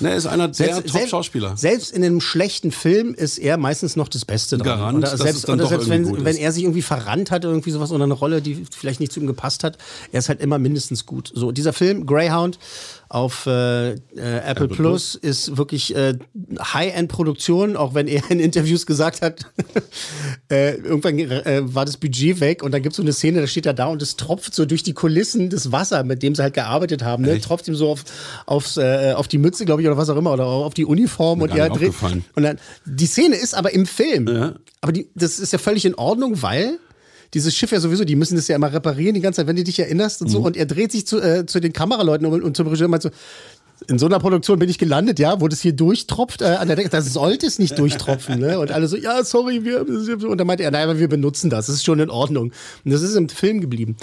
D: Ne, er ist einer der
C: selbst,
D: Top-Schauspieler.
C: Selbst in einem schlechten Film ist er meistens noch das Beste dran.
D: Garant,
C: oder selbst, oder selbst wenn, wenn er sich irgendwie verrannt hat, irgendwie sowas oder eine Rolle, die vielleicht nicht zu ihm gepasst hat, er ist halt immer mindestens gut. So, dieser Film, Greyhound, auf äh, äh, Apple, Plus ist wirklich äh, High-End-Produktion, auch wenn er in Interviews gesagt hat, äh, irgendwann äh, war das Budget weg und dann gibt es so eine Szene, da steht er da und es tropft so durch die Kulissen das Wasser, mit dem sie halt gearbeitet haben, ne?
D: Echt?
C: tropft ihm so auf, aufs, auf die Mütze, glaube ich, oder was auch immer, oder auf die Uniform und er dreht. Und dann, die Szene ist aber im Film.
D: Ja.
C: Aber die, das ist ja völlig in Ordnung, weil dieses Schiff ja sowieso, die müssen das ja immer reparieren die ganze Zeit, wenn du dich erinnerst und so.
D: Mhm.
C: Und er dreht sich zu, äh, zu den Kameraleuten und, und zum Regisseur und meint so, in so einer Produktion bin ich gelandet, ja, wo das hier durchtropft äh, an der Decke. Das sollte es nicht durchtropfen, ne? Und alle so, ja, sorry, wir. Und dann meinte er, nein, aber wir benutzen das. Das ist schon in Ordnung. Und das ist im Film geblieben.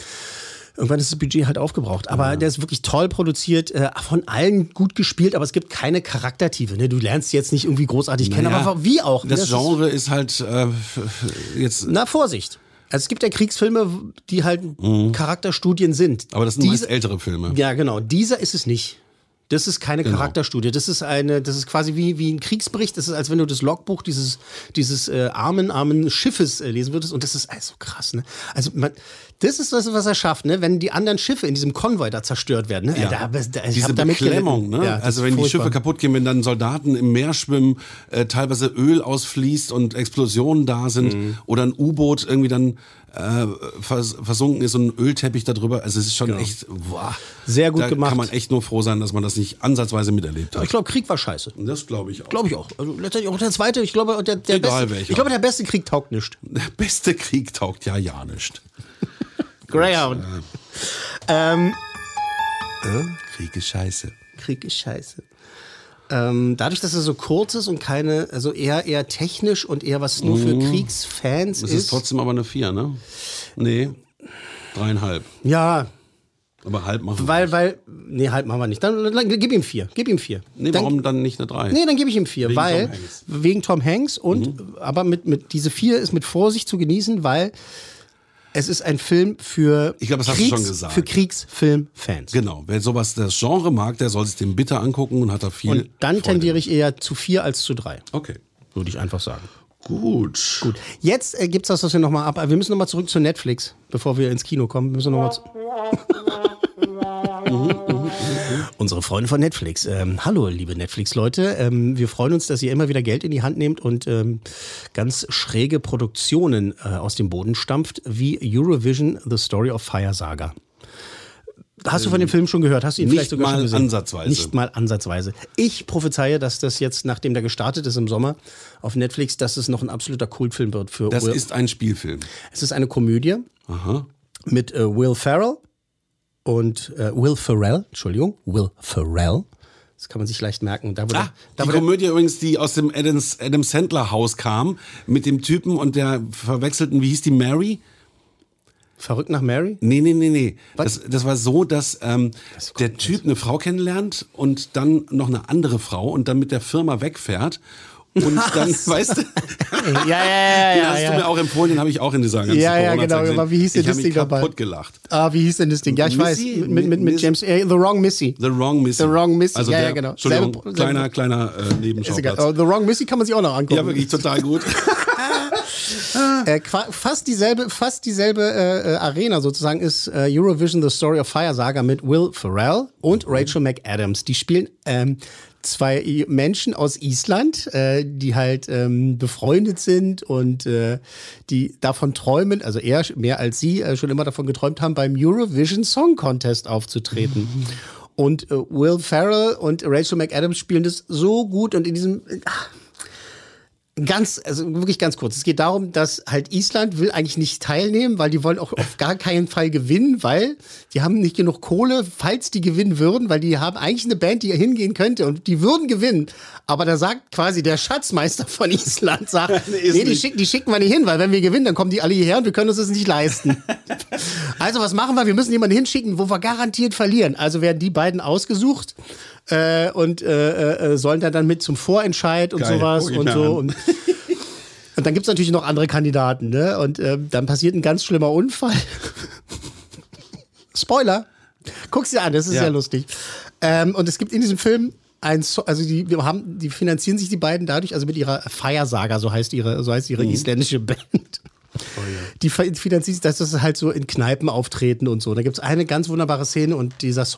C: Irgendwann ist das Budget halt aufgebraucht. Aber der ist wirklich toll produziert, äh, von allen gut gespielt, aber es gibt keine Charaktertiefe. Ne? Du lernst jetzt nicht irgendwie großartig kennen,
D: Naja,
C: aber wie auch. ne?
D: Das
C: ist-
D: Genre ist halt äh, jetzt.
C: na, Vorsicht. Also es gibt ja Kriegsfilme, die halt Charakterstudien sind.
D: Mhm. Aber das sind
C: Diese,
D: meist ältere Filme.
C: Ja, genau. Dieser ist es nicht. Das ist keine
D: Genau.
C: Charakterstudie. Das ist eine, das ist quasi wie, wie ein Kriegsbericht. Das ist, als wenn du das Logbuch dieses, dieses äh, armen, armen Schiffes äh, lesen würdest. Und das ist also krass, ne? Also man, das ist das, was er schafft, ne? Wenn die anderen Schiffe in diesem Konvoi da zerstört werden, ne?
D: Ja.
C: Da, da, ich
D: Diese Beklemmung, ne?
C: Ja,
D: also wenn die. Schiffe kaputt gehen, wenn dann Soldaten im Meer schwimmen, äh, teilweise Öl ausfließt und Explosionen da sind
C: Mhm.
D: oder ein U-Boot irgendwie dann äh, vers versunken ist und ein Ölteppich darüber. Also es ist schon echt, boah,
C: Genau. Sehr gut
D: da
C: gemacht.
D: kann man echt nur froh sein, dass man das nicht ansatzweise miterlebt hat.
C: Ich glaube, Krieg war scheiße.
D: das glaube ich auch.
C: Glaube ich auch. Also letztendlich auch der zweite, ich glaube, der, der
D: Egal
C: beste,
D: welcher.
C: ich glaube, der beste Krieg taugt nicht.
D: Der beste Krieg taugt ja ja nicht.
C: Greyhound. Ähm,
D: Krieg ist scheiße.
C: Krieg ist scheiße. Ähm, dadurch, dass er so kurz ist und keine, also eher eher technisch und eher was nur für Kriegsfans
D: Es
C: ist.
D: ist trotzdem aber eine vier, ne? Nee, dreieinhalb.
C: ja,
D: Aber halb machen wir
C: weil,
D: nicht.
C: weil, nee, halt machen wir nicht. Dann, dann gib ihm vier. Gib ihm vier.
D: Nee,
C: dann,
D: warum dann nicht eine drei?
C: Nee, dann gebe ich ihm vier,
D: Wegen
C: weil
D: Tom
C: wegen Tom Hanks und aber mit, mit diese vier ist mit Vorsicht zu genießen, weil es ist ein Film für
D: Ich glaub, das hast du schon gesagt.
C: für Kriegsfilmfans.
D: Genau, wer sowas das Genre mag, der soll sich den bitte angucken und hat da viel.
C: Und dann
D: Freude
C: tendiere ich eher zu vier als zu drei,
D: Okay.
C: würde ich einfach sagen.
D: Gut.
C: Gut, jetzt äh, gibt's das, was wir nochmal ab. Wir müssen nochmal zurück zu Netflix, bevor wir ins Kino kommen. Wir müssen noch mal zu Unsere Freunde von Netflix. Ähm, hallo, liebe Netflix-Leute. Ähm, wir freuen uns, dass ihr immer wieder Geld in die Hand nehmt und ähm, ganz schräge Produktionen äh, aus dem Boden stampft, wie Eurovision The Story of Fire Saga. Hast du von dem Film schon gehört? Hast du ihn
D: nicht
C: vielleicht sogar
D: mal
C: schon gesehen?
D: ansatzweise.
C: Nicht mal ansatzweise. Ich prophezeie, dass das jetzt, nachdem der gestartet ist im Sommer auf Netflix, dass es noch ein absoluter Kultfilm wird für
D: Das
C: Will.
D: ist ein Spielfilm.
C: Es ist eine Komödie
D: Aha.
C: mit äh, Will Ferrell und äh, Will Ferrell, Entschuldigung, Will Ferrell. Das kann man sich leicht merken. Da wurde,
D: Ah,
C: da
D: die
C: wurde,
D: Komödie übrigens, die aus dem Adams, Adam Sandler Haus kam, mit dem Typen und der verwechselten, wie hieß die Mary?
C: verrückt nach Mary?
D: Nee, nee, nee, nee. Das, das war so, dass ähm, der Typ eine Frau kennenlernt und dann noch eine andere Frau und dann mit der Firma wegfährt. Und dann, weißt du,
C: Ja, ja, ja,
D: den hast du mir auch empfohlen, den habe ich auch in dieser ganzen
C: Ja, ja, genau, aber wie hieß denn
D: ich
C: das Ding dabei?
D: kaputt gelacht.
C: Ah, wie hieß denn das Ding? Ja, ich weiß. Mit, mit, mit James, The Wrong Missy.
D: The Wrong Missy.
C: The Wrong Missy,
D: Also
C: ja, ja, genau.
D: Entschuldigung, kleiner, kleiner äh. Nebenschauplatz.
C: Aber The Wrong Missy kann man sich auch noch angucken.
D: Ja, wirklich total gut.
C: Äh, fast dieselbe, fast dieselbe äh, äh, Arena sozusagen ist äh, Eurovision The Story of Fire Saga mit Will Ferrell und Rachel McAdams. Die spielen ähm, zwei Menschen aus Island, äh, die halt ähm, befreundet sind und äh, die davon träumen, also er mehr als sie äh, schon immer davon geträumt haben, beim Eurovision Song Contest aufzutreten. Und äh, Will Ferrell und Rachel McAdams spielen das so gut und in diesem ach, Ganz, also wirklich ganz kurz. Es geht darum, dass halt Island will eigentlich nicht teilnehmen, weil die wollen auch auf gar keinen Fall gewinnen, weil die haben nicht genug Kohle, falls die gewinnen würden, weil die haben eigentlich eine Band, die hingehen könnte und die würden gewinnen. Aber da sagt quasi der Schatzmeister von Island, sagt, nee, die, schick, die schicken wir nicht hin, weil wenn wir gewinnen, dann kommen die alle hierher und wir können uns das nicht leisten. also was machen wir? Wir müssen jemanden hinschicken, wo wir garantiert verlieren. Also werden die beiden ausgesucht äh, und äh, äh, sollen dann, dann mit zum Vorentscheid und
D: Geil.
C: sowas
D: ich
C: und so. Und Und dann gibt es natürlich noch andere Kandidaten, ne? Und ähm, dann passiert ein ganz schlimmer Unfall. Spoiler. Guck's dir an, das ist ja,
D: Ja.
C: lustig. Ähm, und es gibt in diesem Film ein, so also die, wir haben, die finanzieren sich die beiden dadurch, also mit ihrer Feiersaga, so heißt ihre, so heißt ihre isländische Band. Die fi- finanzieren sich, dass das halt so in Kneipen auftreten und so. Da gibt es eine ganz wunderbare Szene und dieser Song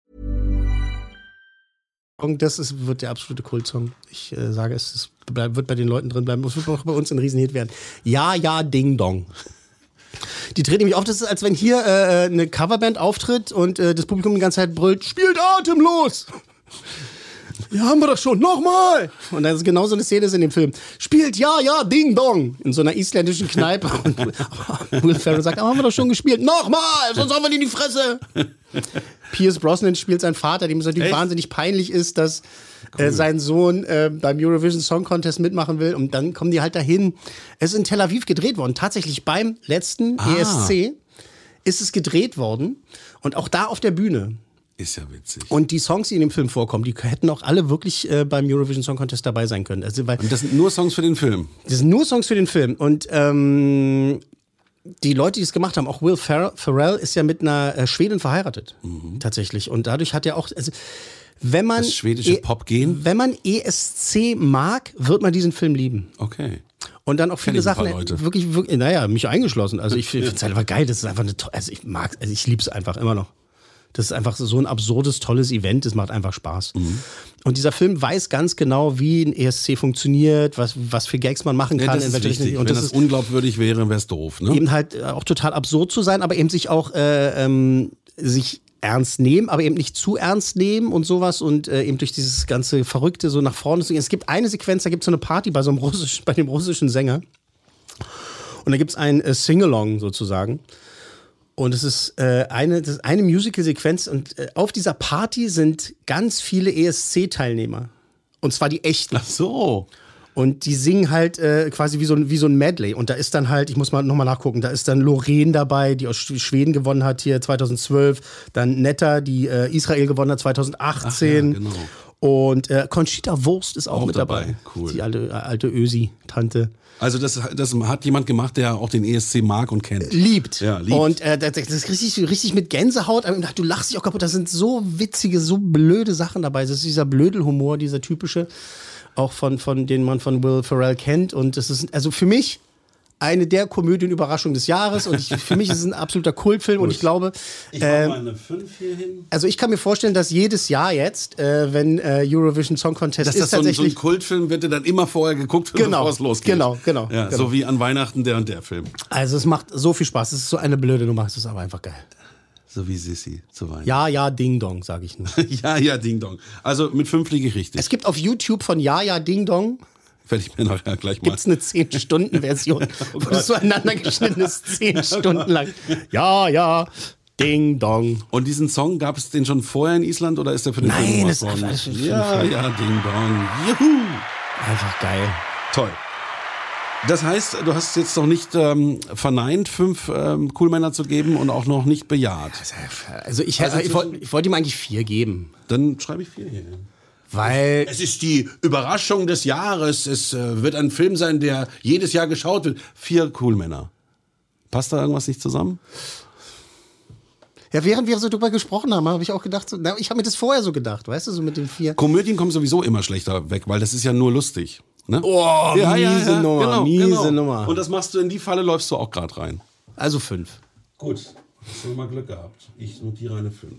C: Das ist, wird der absolute Kultsong. Ich äh, sage, es ist, bleib, wird bei den Leuten drin bleiben. Es wird auch bei uns ein Riesenhit werden. Ja, ja, Ding Dong. Die treten nämlich auf, das ist, als wenn hier äh, eine Coverband auftritt und äh, das Publikum die ganze Zeit brüllt, spielt atemlos! Ja, haben wir das schon, nochmal! Und dann ist genau so eine Szene ist in dem Film. Spielt ja, ja, Ding Dong! In so einer isländischen Kneipe. Und Will Ferrell sagt, aber haben wir doch schon gespielt. Nochmal! Sonst haben wir die in die Fresse! Pierce Brosnan spielt seinen Vater, dem es natürlich
D: Echt?
C: wahnsinnig peinlich ist, dass äh, sein Sohn äh, beim Eurovision Song Contest mitmachen will. Und dann kommen die halt dahin. Es ist in Tel Aviv gedreht worden. Tatsächlich beim letzten
D: Ah.
C: ESC ist es gedreht worden. Und auch da auf der Bühne.
D: Ist ja witzig.
C: Und die Songs, die in dem Film vorkommen, die hätten auch alle wirklich äh, beim Eurovision Song Contest dabei sein können. Also, weil
D: Und das sind nur Songs für den Film.
C: das sind nur Songs für den Film. Und ähm, die Leute, die es gemacht haben, auch Will Fer Ferrell ist ja mit einer äh, Schwedin verheiratet. Tatsächlich. Und dadurch hat er auch. Also, wenn man
D: Das schwedische Popgen?
C: Wenn man ESC mag, wird man diesen Film lieben.
D: Okay.
C: Und dann auch viele
D: ich ein paar
C: Sachen,
D: Leute.
C: wirklich, wirklich, naja, mich eingeschlossen. Also ich finde es einfach geil. Das ist einfach eine tolle, also ich mag, also ich liebe es einfach immer noch. Das ist einfach so ein absurdes, tolles Event. Das macht einfach Spaß.
D: Mhm.
C: Und dieser Film weiß ganz genau, wie ein ESC funktioniert, was, was für Gags man machen
D: Ja,
C: kann.
D: das ist.
C: Und
D: Wenn
C: das
D: das
C: ist
D: unglaubwürdig wäre, wäre es doof. Ne?
C: eben halt äh, auch total absurd zu sein, aber eben sich auch äh, ähm, sich ernst nehmen, aber eben nicht zu ernst nehmen und sowas und äh, eben durch dieses ganze Verrückte so nach vorne zu gehen. Es gibt eine Sequenz, da gibt es so eine Party bei so einem russischen, bei dem russischen Sänger. Und da gibt es ein äh, Sing-Along sozusagen. Und es ist äh, eine, das ist eine Musical-Sequenz und äh, auf dieser Party sind ganz viele ESC-Teilnehmer. Und zwar die echten.
D: Ach so.
C: Und die singen halt äh, quasi wie so, ein, wie so ein Medley. Und da ist dann halt, ich muss mal nochmal nachgucken, da ist dann Lorraine dabei, die aus Sch- Schweden gewonnen hat hier 2012. Dann Netta, die äh, Israel gewonnen hat 2018.
D: Ach ja, genau.
C: Und äh, Conchita Wurst ist auch,
D: Auch
C: mit dabei.
D: dabei. Cool.
C: Die alte, äh, alte Ösi-Tante.
D: Also das, das hat jemand gemacht, der auch den ESC mag und kennt.
C: Liebt.
D: Ja, liebt.
C: Und äh, das, das ist richtig, richtig mit Gänsehaut. Aber Du lachst dich auch kaputt. Da sind so witzige, so blöde Sachen dabei. Das ist dieser Blödelhumor, dieser typische, auch von, von den man von Will Ferrell kennt. Und das ist also für mich eine der Komödienüberraschungen des Jahres. Und ich, für mich ist es ein absoluter Kultfilm. Und ich glaube, äh,
D: eine 5 hier hin.
C: also ich kann mir vorstellen, dass jedes Jahr jetzt, äh, wenn äh, Eurovision Song Contest
D: Dass
C: ist,
D: das so ein, so ein Kultfilm wird, der dann immer vorher geguckt wird,
C: Genau,
D: bevor es losgeht.
C: genau, genau,
D: Ja,
C: genau.
D: So wie an Weihnachten der und der Film.
C: Also es macht so viel Spaß. Es ist so eine blöde Nummer. Es ist aber einfach geil.
D: So wie Sissy zu Weihnachten.
C: Ja, ja, Ding Dong, sage ich nur.
D: ja, ja, Ding Dong. Also mit fünf liege ich richtig.
C: Es gibt auf YouTube von Ja, ja, Ding Dong
D: Werde ich mir nachher gleich mal.
C: gibt's eine 10-Stunden-Version, wo das so aneinander geschnitten ist, 10 Stunden lang. Ja, ja, Ding Dong.
D: Und diesen Song, gab es den schon vorher in Island oder ist der für den
C: Nein,
D: Film
C: das
D: gemacht
C: ist
D: worden?
C: den
D: Ja, ja, Ding Dong. Juhu!
C: Einfach geil.
D: Toll. Das heißt, du hast jetzt noch nicht ähm, verneint, fünf ähm, Coolmänner zu geben und auch noch nicht bejaht.
C: Also ich,
D: Also
C: ich, wollte- ich wollte ihm eigentlich vier geben,
D: Dann schreibe ich vier hier hin.
C: Weil
D: Es ist die Überraschung des Jahres. Es äh, wird ein Film sein, der jedes Jahr geschaut wird. Vier Coolmänner. Passt da irgendwas nicht zusammen?
C: ja, während wir so drüber gesprochen haben, habe ich auch gedacht, so, na, ich habe mir das vorher so gedacht, weißt du, so mit den vier.
D: Komödien kommen sowieso immer schlechter weg, weil das ist ja nur lustig. Ne?
C: Oh, miese Nummer, miese Nummer.
D: Und das machst du, in die Falle läufst du auch gerade rein.
C: Also fünf.
D: Gut, hast du mal Glück gehabt. Ich notiere eine 5.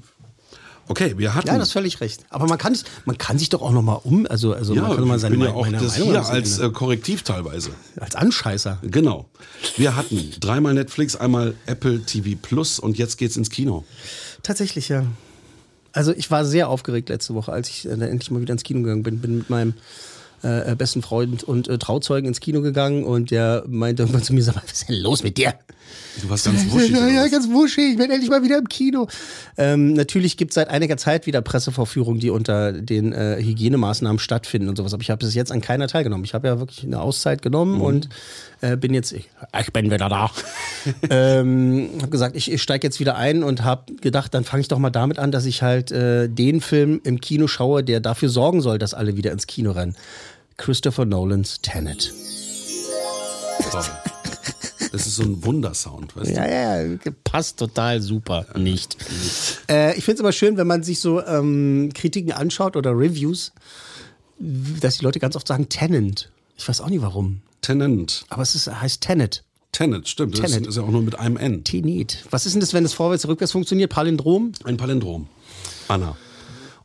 D: Okay, wir hatten.
C: Ja, das ist völlig recht. Aber man kann, man kann sich doch auch noch mal um, also, also
D: ja,
C: man kann mal
D: ich
C: seine
D: bin ja auch das
C: Meinung
D: hier als äh, Korrektiv teilweise.
C: als Anscheißer.
D: Genau. Wir hatten dreimal Netflix, einmal Apple TV Plus und jetzt geht's ins Kino.
C: Tatsächlich, ja. Also ich war sehr aufgeregt letzte Woche, als ich äh, dann endlich mal wieder ins Kino gegangen bin. Bin mit meinem äh, besten Freund und äh, Trauzeugen ins Kino gegangen und der meinte irgendwann zu mir, sag mal, was ist denn los mit dir?
D: Du warst ganz wuschig.
C: Ja, ja, ganz wuschig. Ich bin endlich mal wieder im Kino. Ähm, natürlich gibt es seit einiger Zeit wieder Pressevorführungen, die unter den äh, Hygienemaßnahmen stattfinden und sowas. Aber ich habe bis jetzt an keiner teilgenommen. Ich habe ja wirklich eine Auszeit genommen und äh, bin jetzt, ich, ich bin wieder da. ähm, habe gesagt, ich, ich steige jetzt wieder ein und habe gedacht, dann fange ich doch mal damit an, dass ich halt äh, den Film im Kino schaue, der dafür sorgen soll, dass alle wieder ins Kino rennen. Christopher Nolans Tenet.
D: Toll. Das ist so ein Wundersound, weißt du?
C: Ja, ja, passt total super. Nicht. Äh, ich finde es immer schön, wenn man sich so ähm, Kritiken anschaut oder Reviews, dass die Leute ganz oft sagen Tenant. Ich weiß auch nicht warum.
D: Tenant.
C: Aber es ist, heißt Tenet.
D: Tenet, stimmt. Das
C: Tenet.
D: ist ja auch nur mit einem N.
C: Tenet. Was ist denn das, wenn es vorwärts, rückwärts funktioniert? Palindrom?
D: Ein Palindrom. Anna.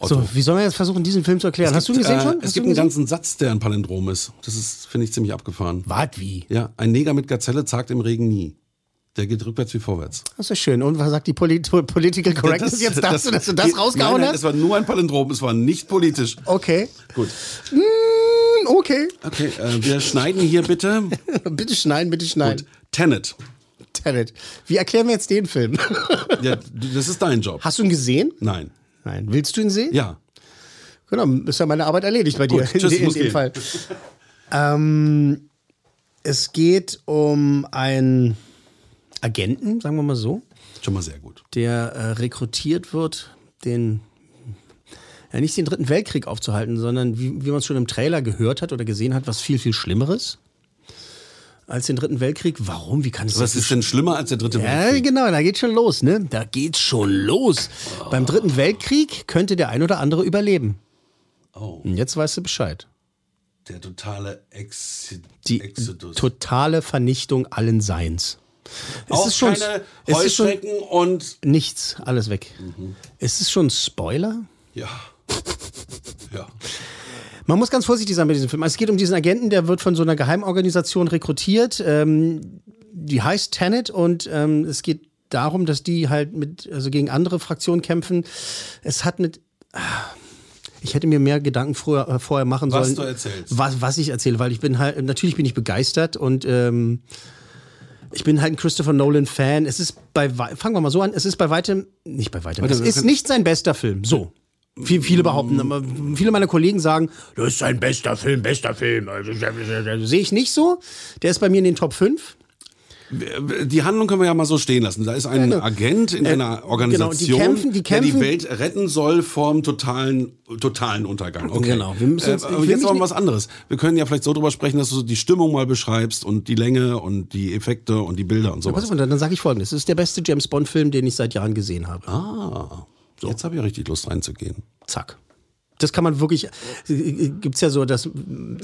C: So, wie sollen wir jetzt versuchen, diesen Film zu erklären? Hast du ihn gesehen
D: äh,
C: schon?
D: Es
C: Hast
D: gibt einen ganzen Satz, der ein Palindrom ist. Das ist, finde ich, ziemlich abgefahren.
C: Wart wie?
D: Ja, ein Neger mit Gazelle zagt im Regen nie. Der geht rückwärts wie vorwärts.
C: Das ist schön. Und was sagt die Polit Political Correctness jetzt dazu, dass du das rausgehauen
D: nein, nein,
C: hast?
D: Es war nur ein Palindrom, es war nicht politisch.
C: Okay.
D: Gut.
C: Hm, okay.
D: Okay, äh, wir schneiden hier bitte.
C: bitte schneiden, bitte schneiden.
D: Gut. Tenet.
C: Tenet. Wie erklären wir jetzt den Film?
D: Ja, das ist dein Job.
C: Hast du ihn gesehen?
D: Nein.
C: Nein. Willst du ihn sehen?
D: Ja.
C: Genau, ist ja meine Arbeit erledigt bei dir
D: Gut, tschüss,
C: in, in dem
D: gehen.
C: Fall. ähm, es geht um einen Agenten, sagen wir mal so,
D: Schon mal sehr gut.
C: der äh, rekrutiert wird, den ja, nicht den Dritten Weltkrieg aufzuhalten, sondern wie, wie man es schon im Trailer gehört hat oder gesehen hat, was viel, viel Schlimmeres als den Dritten Weltkrieg. Warum? Wie kann es
D: Was
C: so
D: ist denn schlimmer als der dritte
C: ja,
D: Weltkrieg?
C: genau, da geht's schon los, ne? Da geht's schon los. Beim Dritten Weltkrieg könnte der ein oder andere überleben.
D: Oh,
C: Und jetzt weißt du Bescheid.
D: der totale Exi
C: Die
D: Exodus.
C: totale Vernichtung allen Seins. Es
D: Auch
C: ist schon,
D: keine
C: ist schon
D: Heuschrecken und...
C: nichts, alles weg. Ist es schon ein Spoiler?
D: Ja. Ja.
C: Man muss ganz vorsichtig sein bei diesem Film. Also Es geht um diesen Agenten, der wird von so einer Geheimorganisation rekrutiert. Ähm, die heißt Tenet und ähm, es geht darum, dass die halt mit, also gegen andere Fraktionen kämpfen. Es hat mit. ah, Ich hätte mir mehr Gedanken vorher, äh, vorher machen
D: Was
C: sollen.
D: du erzählst.
C: Was, was ich erzähle, weil ich bin halt, natürlich bin ich begeistert und ähm, ich bin halt ein Christopher Nolan-Fan. Es ist bei, fangen wir mal so an, es ist bei weitem, nicht bei weitem,
D: Warte,
C: es ist nicht sein bester Film. So. Viel, viele behaupten, viele meiner Kollegen sagen, das ist sein bester Film, bester Film. Also, Sehe ich nicht so. Der ist bei mir in den Top 5.
D: Die Handlung können wir ja mal so stehen lassen. Da ist ein
C: genau.
D: Agent in
C: Äh,
D: einer Organisation,
C: genau, die kämpfen- die
D: der
C: kämpfen-
D: die Welt retten soll vom totalen, totalen Untergang. Okay.
C: Genau, wir müssen uns-
D: äh, aber jetzt noch was anderes. Wir können ja vielleicht so drüber sprechen, dass du die Stimmung mal beschreibst und die Länge und die Effekte und die Bilder und
C: Pass
D: sowas.
C: auf, dann, dann sage ich folgendes. Es ist der beste James Bond-Film, den ich seit Jahren gesehen habe.
D: Ah, jetzt habe ich richtig Lust reinzugehen.
C: Zack. Das kann man wirklich, äh, gibt's ja so, das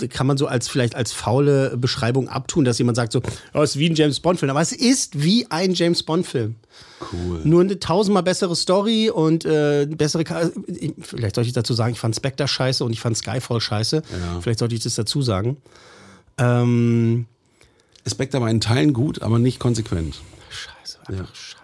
C: kann man so als vielleicht als faule Beschreibung abtun, dass jemand sagt so, oh, es ist wie ein James Bond-Film. Aber es ist wie ein James Bond-Film.
D: Cool.
C: Nur eine tausendmal bessere Story und äh, bessere. Ka Vielleicht sollte ich dazu sagen, ich fand Spectre scheiße und ich fand Skyfall scheiße. Vielleicht sollte ich das dazu sagen. Ähm,
D: Spectre war in Teilen gut, aber nicht konsequent.
C: scheiße, einfach scheiße.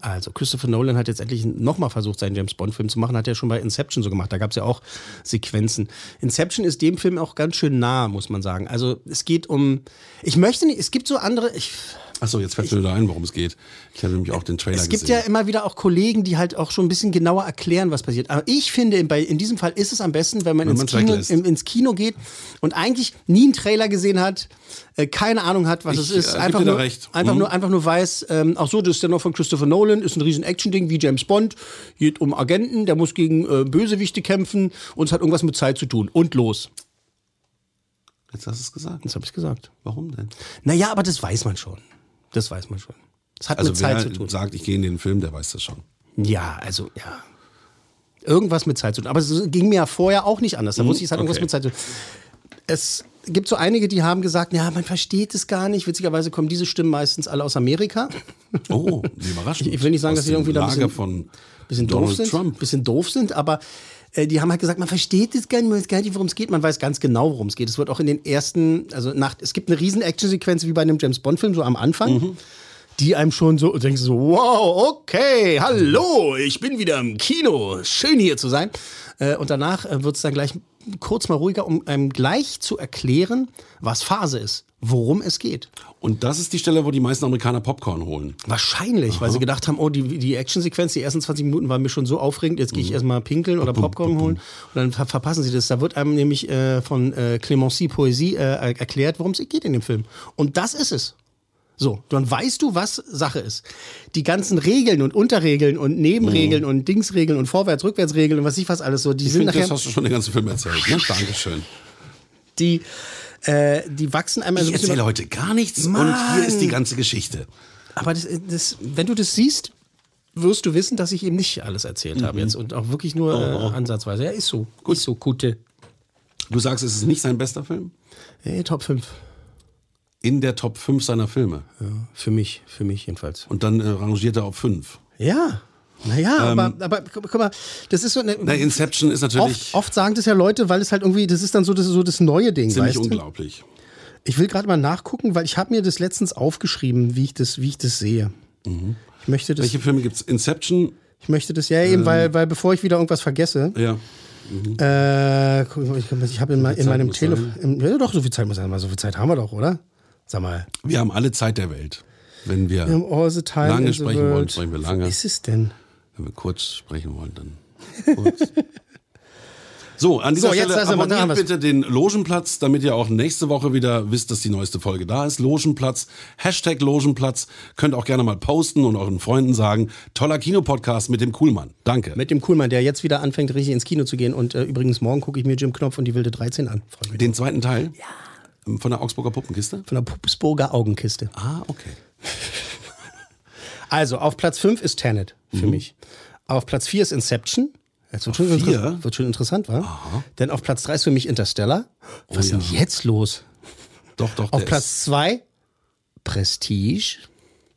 C: Also, Christopher Nolan hat jetzt endlich nochmal versucht, seinen James Bond-Film zu machen. Hat er schon bei Inception so gemacht. Da gab es ja auch Sequenzen. Inception ist dem Film auch ganz schön nah, muss man sagen. Also, es geht um. Ich möchte nicht. Es gibt so andere. Ich,
D: Achso, jetzt fällt mir wieder ein, worum es geht. Ich habe nämlich auch den Trailer
C: es gibt
D: gesehen.
C: ja immer wieder auch Kollegen, die halt auch schon ein bisschen genauer erklären, was passiert. Aber ich finde, in, bei, in diesem Fall ist es am besten, wenn man,
D: Wenn
C: ins,
D: man's
C: Kino, ins Kino geht und eigentlich nie einen Trailer gesehen hat, äh, keine Ahnung hat, was
D: Ich,
C: es ist.
D: äh,
C: einfach, nur,
D: recht.
C: einfach,
D: Mhm.
C: nur, einfach nur weiß, ähm, ach so, das ist der noch von Christopher Nolan, ist ein riesen Action-Ding wie James Bond, geht um Agenten, der muss gegen äh, Bösewichte kämpfen und es hat irgendwas mit Zeit zu tun. Und los.
D: Jetzt hast du es gesagt.
C: Das habe ich gesagt.
D: Warum denn?
C: Naja, aber das weiß man schon. Das weiß man schon. Es hat
D: Also
C: mit Zeit
D: wer
C: zu tun.
D: sagt, ich gehe in den Film, der weiß das schon.
C: Ja, also ja. Irgendwas mit Zeit zu tun. Aber es ging mir ja vorher auch nicht anders. Da wusste ich, es hat irgendwas
D: okay.
C: mit Zeit zu tun. Es gibt so einige, die haben gesagt, ja, man versteht es gar nicht. Witzigerweise kommen diese Stimmen meistens alle aus Amerika.
D: Oh, überraschend.
C: Ich- ich will nicht sagen,
D: Aus
C: dass sie irgendwie da ein
D: Lager
C: bisschen-
D: von
C: bisschen
D: Donald
C: doof sind,
D: Trump.
C: bisschen doof sind, aber äh, die haben halt gesagt, man versteht es gar nicht, man weiß gar nicht, worum es geht. Man weiß ganz genau, worum es geht. Es wird auch in den ersten, also nach, es gibt eine riesen Actionsequenz wie bei einem James Bond Film so am Anfang.
D: Mhm.
C: Die einem schon so, denkst so, wow, okay, hallo, ich bin wieder im Kino, schön hier zu sein. Äh, und danach wird es dann gleich kurz mal ruhiger, um einem gleich zu erklären, was Phase ist, worum es geht.
D: Und das ist die Stelle, wo die meisten Amerikaner Popcorn holen.
C: Wahrscheinlich, weil sie gedacht haben, oh, die, die Actionsequenz, die ersten 20 Minuten waren mir schon so aufregend, jetzt gehe ich erstmal pinkeln oder Popcorn holen und dann ver verpassen sie das. Da wird einem nämlich äh, von äh, Clemency Poesie äh, erklärt, worum es geht in dem Film. Und das ist es. So, dann weißt du, was Sache ist. Die ganzen Regeln und Unterregeln und Nebenregeln und Dingsregeln und Vorwärts-, Rückwärtsregeln und was ich was alles so, die
D: Ich
C: sind
D: finde,
C: nachher,
D: das hast du schon den ganzen Film erzählt. Ne? Dankeschön.
C: die, äh, die wachsen einmal so
D: Ich
C: ein bisschen.
D: erzähle heute gar nichts und
C: Mann.
D: hier ist die ganze Geschichte.
C: Aber das, das, wenn du das siehst, wirst du wissen, dass ich eben nicht alles erzählt habe jetzt und auch wirklich nur äh, ansatzweise. Ja, ist so. Gut. Ist so, gute.
D: Du sagst, es ist nicht sein bester Film?
C: Hey, Top 5.
D: In der Top 5 seiner Filme.
C: Für mich, für mich jedenfalls.
D: Und dann äh, rangiert er auf 5.
C: Ja. Naja, aber, aber guck mal, das ist so eine.
D: Na, Inception ist natürlich
C: oft, oft sagen das ja Leute, weil es halt irgendwie, das ist dann so das, so das neue Ding.
D: ziemlich unglaublich.
C: Ich will gerade mal nachgucken, weil ich habe mir das letztens aufgeschrieben, wie ich das, wie ich das sehe. Ich möchte das,
D: Welche Filme gibt's? Inception?
C: ich möchte das ja eben, weil, weil bevor ich wieder irgendwas vergesse,
D: Ja.
C: äh, guck mal, ich, habe in, in meinem Telefon, ja doch, so viel Zeit muss sein, so viel Zeit haben wir doch, oder? Sag mal,
D: Wir haben alle Zeit der Welt. Wenn wir,
C: wir haben all the time
D: Lange
C: in the
D: sprechen wollen,
C: world.
D: sprechen wir lange.
C: Wo ist es denn?
D: Wenn wir kurz sprechen wollen, dann kurz. So, an dieser
C: So, jetzt
D: Stelle
C: da
D: abonniert
C: wir's.
D: bitte den Logenplatz, damit ihr auch nächste Woche wieder wisst, dass die neueste Folge da ist. Logenplatz, Hashtag Logenplatz. Könnt auch gerne mal posten und euren Freunden sagen, toller Kinopodcast mit dem Coolmann. Danke.
C: Mit dem Coolmann, der jetzt wieder anfängt, richtig ins Kino zu gehen. Und äh, übrigens, morgen gucke ich mir Jim Knopf und die wilde 13 an.
D: Den zweiten Teil? Ja. Von der Augsburger Puppenkiste?
C: Von der Pupsburger Augenkiste.
D: Ah, okay.
C: Also, auf Platz 5 ist Tenet für mich. Auf Platz 4 ist Inception. Jetzt wird, schon
D: Mhm. Auf vier?
C: inter- wird schon interessant, wa? Denn auf Platz 3 ist für mich Interstellar. Was ist
D: ja.
C: denn jetzt los?
D: Doch, doch,
C: Auf Platz 2 Prestige.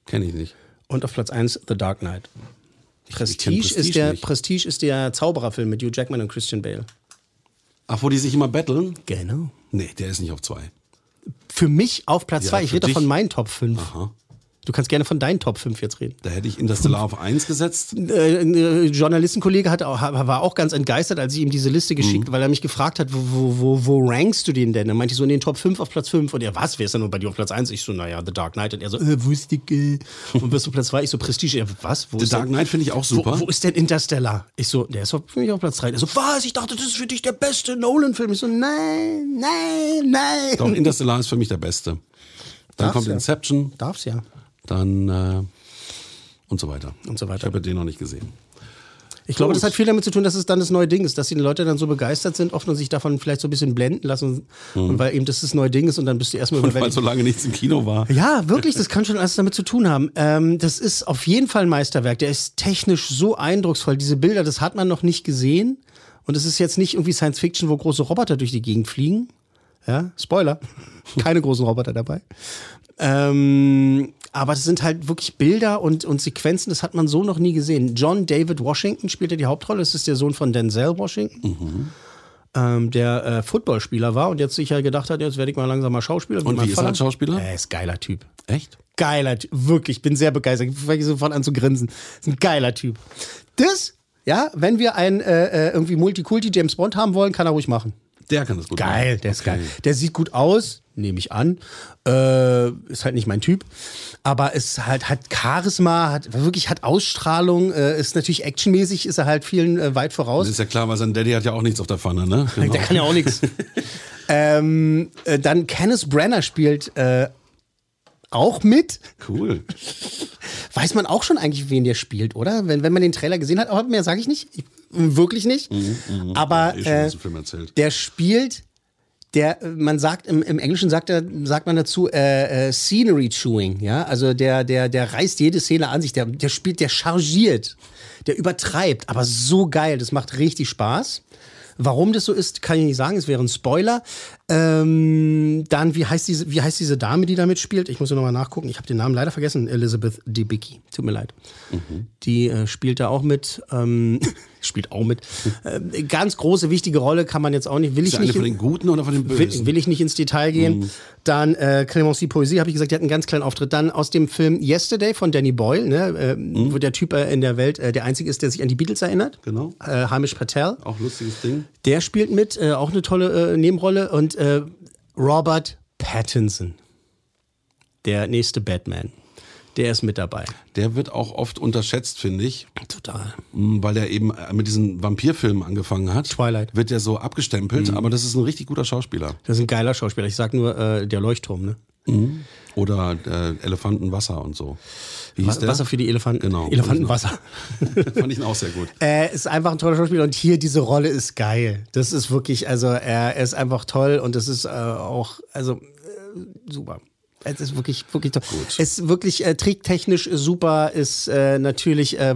D: Kenne ich nicht.
C: Und auf Platz 1 The Dark Knight.
D: Ich kenn
C: Prestige, ist
D: Prestige
C: der,
D: nicht.
C: Prestige ist der Zaubererfilm mit Hugh Jackman und Christian Bale.
D: Ach, wo die sich immer betteln?
C: Genau.
D: Nee, der ist nicht auf zwei.
C: Für mich auf Platz
D: Ja,
C: 2. ich
D: für
C: rede doch von meinen Top 5. Du kannst gerne von deinen Top 5 jetzt reden.
D: Da hätte ich Interstellar auf eins gesetzt.
C: äh, ein äh, Journalistenkollege auch, war auch ganz entgeistert, als ich ihm diese Liste
D: Mhm.
C: geschickt, weil er mich gefragt hat, wo, wo, wo, wo rankst du den denn? Dann meinte ich so in den Top 5 auf Platz 5 und er, was, wer ist denn nur bei dir auf Platz 1? Ich so, naja, The Dark Knight und er so, äh, wusste ich, äh. und wirst du Platz 2? Ich so, Prestige, er, was? Wo
D: The
C: ist
D: Dark Knight finde ich auch super.
C: Wo, wo ist denn Interstellar? Ich so, der ist für mich auf Platz 3. Er so, was? Ich dachte, das ist für dich der beste Nolan-Film. Ich so, nein, nein, nein.
D: Doch, Interstellar ist für mich der beste. Dann
C: Darf's
D: kommt
C: ja.
D: Inception,
C: Darf's ja.
D: Dann äh, und so weiter.
C: Und so weiter.
D: Ich habe den noch nicht gesehen.
C: Ich glaube,
D: Gut.
C: das hat viel damit zu tun, dass es dann das neue Ding ist, dass die Leute dann so begeistert sind, oft und sich davon vielleicht so ein bisschen blenden lassen. Und weil eben das das neue Ding ist und dann bist du erstmal
D: Mhm. Und weil
C: überwältigt.
D: so lange nichts im Kino war.
C: Ja, wirklich, das kann schon alles damit zu tun haben. Ähm, das ist auf jeden Fall ein Meisterwerk. Der ist technisch so eindrucksvoll. Diese Bilder, das hat man noch nicht gesehen. Und es ist jetzt nicht irgendwie Science Fiction, wo große Roboter durch die Gegend fliegen. Ja, Spoiler. Keine großen Roboter dabei. Ähm, aber es sind halt wirklich Bilder und, und Sequenzen, das hat man so noch nie gesehen. John David Washington spielt ja die Hauptrolle. Das ist der Sohn von Denzel Washington. Ähm, der äh, Footballspieler war und jetzt sich ja gedacht hat, jetzt werde ich mal langsam mal Schauspieler.
D: Und wie ist er als Schauspieler?
C: Er ist ein geiler Typ.
D: Echt?
C: Geiler Typ. Wirklich, bin sehr begeistert. Ich fange sofort an zu grinsen. Ist ein geiler Typ. Das, ja, wenn wir einen äh, äh, irgendwie Multikulti James Bond haben wollen, kann er ruhig machen.
D: Der kann das gut
C: Geil,
D: machen.
C: der ist
D: Okay.
C: geil. Der sieht gut aus, nehme ich an. Äh, ist halt nicht mein Typ. Aber es halt hat Charisma, hat wirklich hat Ausstrahlung, äh, ist natürlich actionmäßig, ist er halt vielen äh, weit voraus.
D: Das ist ja klar, weil sein Daddy hat ja auch nichts auf der Pfanne, ne? Genau.
C: Der kann ja auch nichts. ähm, äh, dann Kenneth Brenner spielt äh, auch mit.
D: Cool.
C: Weiß man auch schon eigentlich, wen der spielt, oder? Wenn, wenn man den Trailer gesehen hat, aber mehr sage ich nicht. Ich, wirklich nicht. Aber
D: Eh schon
C: äh,
D: aus dem Film erzählt.
C: der spielt, der, äh, man sagt, im, im Englischen sagt, er, sagt man dazu äh, äh, Scenery Chewing, ja. Also der, der, der reißt jede Szene an sich, der, der spielt, der chargiert, der übertreibt, aber so geil, das macht richtig Spaß. Warum das so ist, kann ich nicht sagen. Es wäre ein Spoiler. Ähm, dann, wie heißt, diese, wie heißt diese Dame, die da mitspielt? Ich muss ja nochmal nachgucken. Ich habe den Namen leider vergessen. Elizabeth Debicki. Tut mir leid. Die äh, spielt da auch mit. Ähm, spielt auch mit. Ähm, ganz große, wichtige Rolle kann man jetzt auch nicht. Will
D: Ist
C: ich nicht.
D: von den Guten oder von den
C: Will,
D: Bösen?
C: will ich nicht ins Detail gehen. Dann äh, Clemency Poesie, habe ich gesagt, die hat einen ganz kleinen Auftritt. Dann aus dem Film Yesterday von Danny Boyle, ne, äh, wo der Typ äh, in der Welt äh, der Einzige ist, der sich an die Beatles erinnert.
D: Genau.
C: Äh, Hamish Patel.
D: Auch lustiges Ding.
C: Der spielt mit, äh, auch eine tolle äh, Nebenrolle. Und äh, Robert Pattinson, der nächste Batman, der ist mit dabei.
D: Der wird auch oft unterschätzt, finde ich.
C: Total.
D: Mm, Weil er eben äh, mit diesen Vampirfilmen angefangen hat.
C: Twilight.
D: Wird ja so abgestempelt, aber das ist ein richtig guter Schauspieler.
C: Das ist ein geiler Schauspieler. Ich sag nur äh, der Leuchtturm, ne?
D: Oder äh, Elefantenwasser und so. Wie hieß der?
C: Wasser für die Elefanten.
D: Genau.
C: Elefantenwasser.
D: Fand ich ihn auch sehr gut.
C: Er ist einfach ein toller Schauspieler und hier diese Rolle ist geil. Das ist wirklich, also er, er ist einfach toll und es ist äh, auch, also äh, super. Es ist wirklich, wirklich toll. Es ist wirklich äh, tricktechnisch super, ist äh, natürlich äh,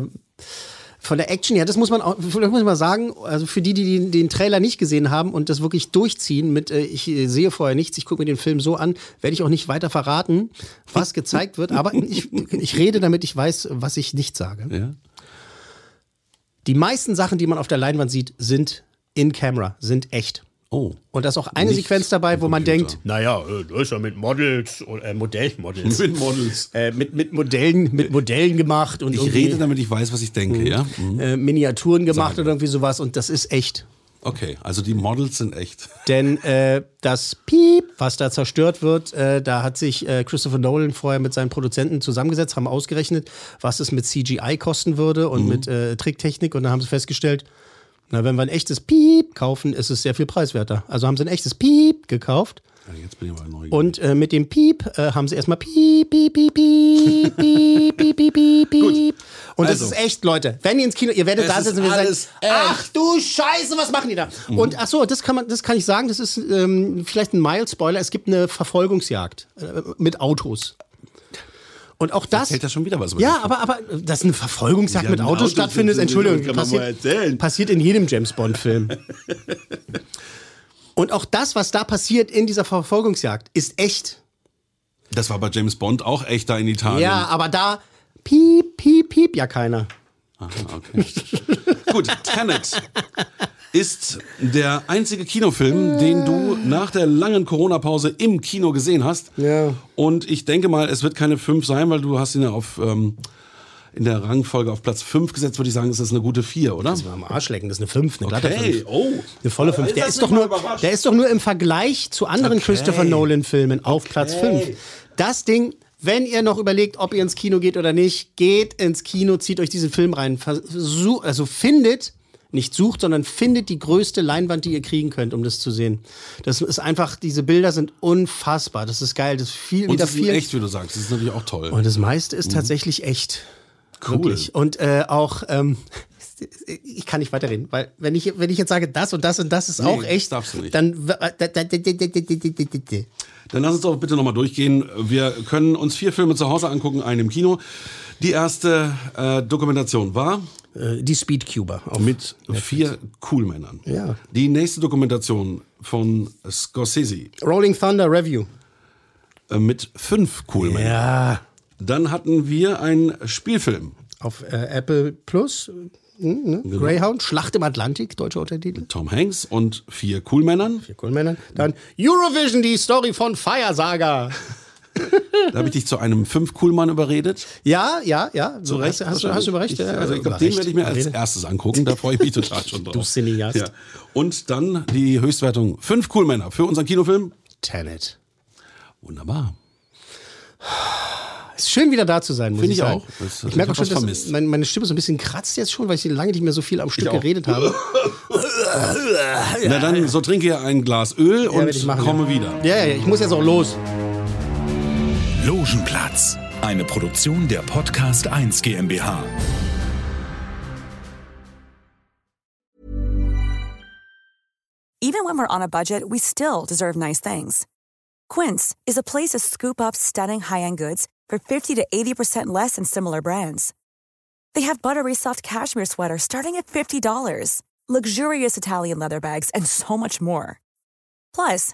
C: von der Action, ja, das muss man auch, vielleicht muss ich mal sagen, also für die, die den, den Trailer nicht gesehen haben und das wirklich durchziehen mit, äh, ich äh, sehe vorher nichts, ich gucke mir den Film so an, werde ich auch nicht weiter verraten, was gezeigt wird, aber ich, ich rede, damit ich weiß, was ich nicht sage.
D: Ja?
C: Die meisten Sachen, die man auf der Leinwand sieht, sind in Camera, sind echt.
D: Oh.
C: Und da ist auch eine
D: Nicht
C: Sequenz dabei, wo man denkt, naja, äh, da ist ja mit Models, oder, äh, Modellmodels.
D: Mit Models.
C: Äh, mit, mit Modellen, mit Modellen gemacht und
D: Ich rede, damit ich weiß, was ich denke, ja? Mhm.
C: äh, Miniaturen gemacht
D: Sage.
C: oder irgendwie sowas und das ist echt.
D: Okay, also die Models sind echt.
C: Denn äh, das Piep, was da zerstört wird, äh, da hat sich äh, Christopher Nolan vorher mit seinen Produzenten zusammengesetzt, haben ausgerechnet, was es mit CGI kosten würde und mit äh, Tricktechnik. Und dann haben sie festgestellt, na, wenn wir ein echtes Piep kaufen, ist es sehr viel preiswerter. Also haben sie ein echtes Piep gekauft.
D: Ja, jetzt bin ich aber neugierig.
C: Und äh, mit dem Piep äh, haben sie erstmal Piep, Piep, Piep, Piep, Piep, Piep, Piep, Piep, Piep. Und das
D: Also.
C: ist echt, Leute. Wenn ihr ins Kino, ihr werdet
D: Es
C: da sitzen und sagen,
D: echt.
C: ach du Scheiße, was machen die da? Und ach so, das kann man, das kann ich sagen, das ist ähm, vielleicht ein Mild-Spoiler. Es gibt eine Verfolgungsjagd äh, mit Autos. Und auch das.
D: Erzählt er schon wieder was
C: Ja, aber, aber dass eine Verfolgungsjagd
D: Ja,
C: mit Autos
D: Autos
C: stattfindet, Entschuldigung, passiert, passiert in jedem James Bond-Film. Und auch das, was da passiert in dieser Verfolgungsjagd, ist echt.
D: Das war bei James Bond auch echt da in Italien.
C: Ja, aber da piep, piep, piep ja keiner.
D: Aha, okay. Gut, Tenet ist der einzige Kinofilm, den du nach der langen Corona-Pause im Kino gesehen hast.
C: Ja.
D: Und ich denke mal, es wird keine 5 sein, weil du hast ihn ja auf, ähm, in der Rangfolge auf Platz 5 gesetzt, würde ich sagen, ist das eine gute 4, oder?
C: Das war am Arsch lecken, das ist eine 5, eine glatte
D: Okay,
C: 5.
D: oh.
C: Eine volle 5. Der ist, doch nur,
D: überrascht.
C: der ist doch nur im Vergleich zu anderen Christopher Nolan-Filmen auf Platz 5. Das Ding, wenn ihr noch überlegt, ob ihr ins Kino geht oder nicht, geht ins Kino, zieht euch diesen Film rein. Also findet, nicht sucht, sondern findet die größte Leinwand, die ihr kriegen könnt, um das zu sehen. Das ist einfach, diese Bilder sind unfassbar. Das ist geil. Das ist viel,
D: Und
C: wieder
D: das ist
C: viel.
D: echt, wie du sagst. Das ist natürlich auch toll.
C: Und das meiste ist tatsächlich echt.
D: Cool.
C: Wirklich. Und äh, auch, ähm, ich kann nicht weiterreden, weil wenn ich, wenn ich jetzt sage, das und das und das ist
D: Nee,
C: auch echt,
D: darfst du nicht.
C: dann.
D: Dann lass uns doch bitte nochmal durchgehen. Wir können uns vier Filme zu Hause angucken, einen im Kino. Die erste äh, Dokumentation war
C: Äh, Die Speedcuber.
D: Mit vier Coolmännern.
C: Ja.
D: Die nächste Dokumentation von Scorsese
C: Rolling Thunder Review.
D: äh, mit fünf Coolmännern.
C: Ja.
D: Dann hatten wir einen Spielfilm
C: Auf äh, Apple Plus. hm, Ne?
D: Genau.
C: Greyhound, Schlacht im Atlantik, deutscher Untertitel.
D: Tom Hanks und vier Coolmännern.
C: Vier Coolmännern. Dann Eurovision, die Story von Fire Saga.
D: Da habe ich dich zu einem fünf Coolmann überredet.
C: Ja, ja, ja.
D: Zu Recht.
C: Hast, du, hast du überrecht?
D: Ich, also ich glaube, den werde ich mir als erstes angucken. Da freue ich mich total schon drauf.
C: Du Cineast.
D: Ja. Und dann die Höchstwertung fünf Coolmänner für unseren Kinofilm.
C: Tenet.
D: Wunderbar.
C: Ist schön wieder da zu sein, muss
D: Finde
C: ich
D: ich auch. Das-
C: ich
D: ich
C: merke auch schon, dass
D: vermisst.
C: mein, meine Stimme so ein bisschen kratzt jetzt schon, weil ich lange nicht mehr so viel am Stück geredet habe.
D: Na dann, so trinke ihr ein Glas Öl
C: Ja, ich
D: und
C: machen,
D: komme
C: ja.
D: wieder.
C: Ja, ja, ich muss jetzt auch los.
B: Logenplatz, eine Produktion der Podcast 1 GmbH.
E: Even when we're on a budget, we still deserve nice things. Quince is a place to scoop up stunning high-end goods for 50 to 80% less than similar brands. They have buttery soft cashmere sweaters starting at $50, luxurious Italian leather bags, and so much more. Plus,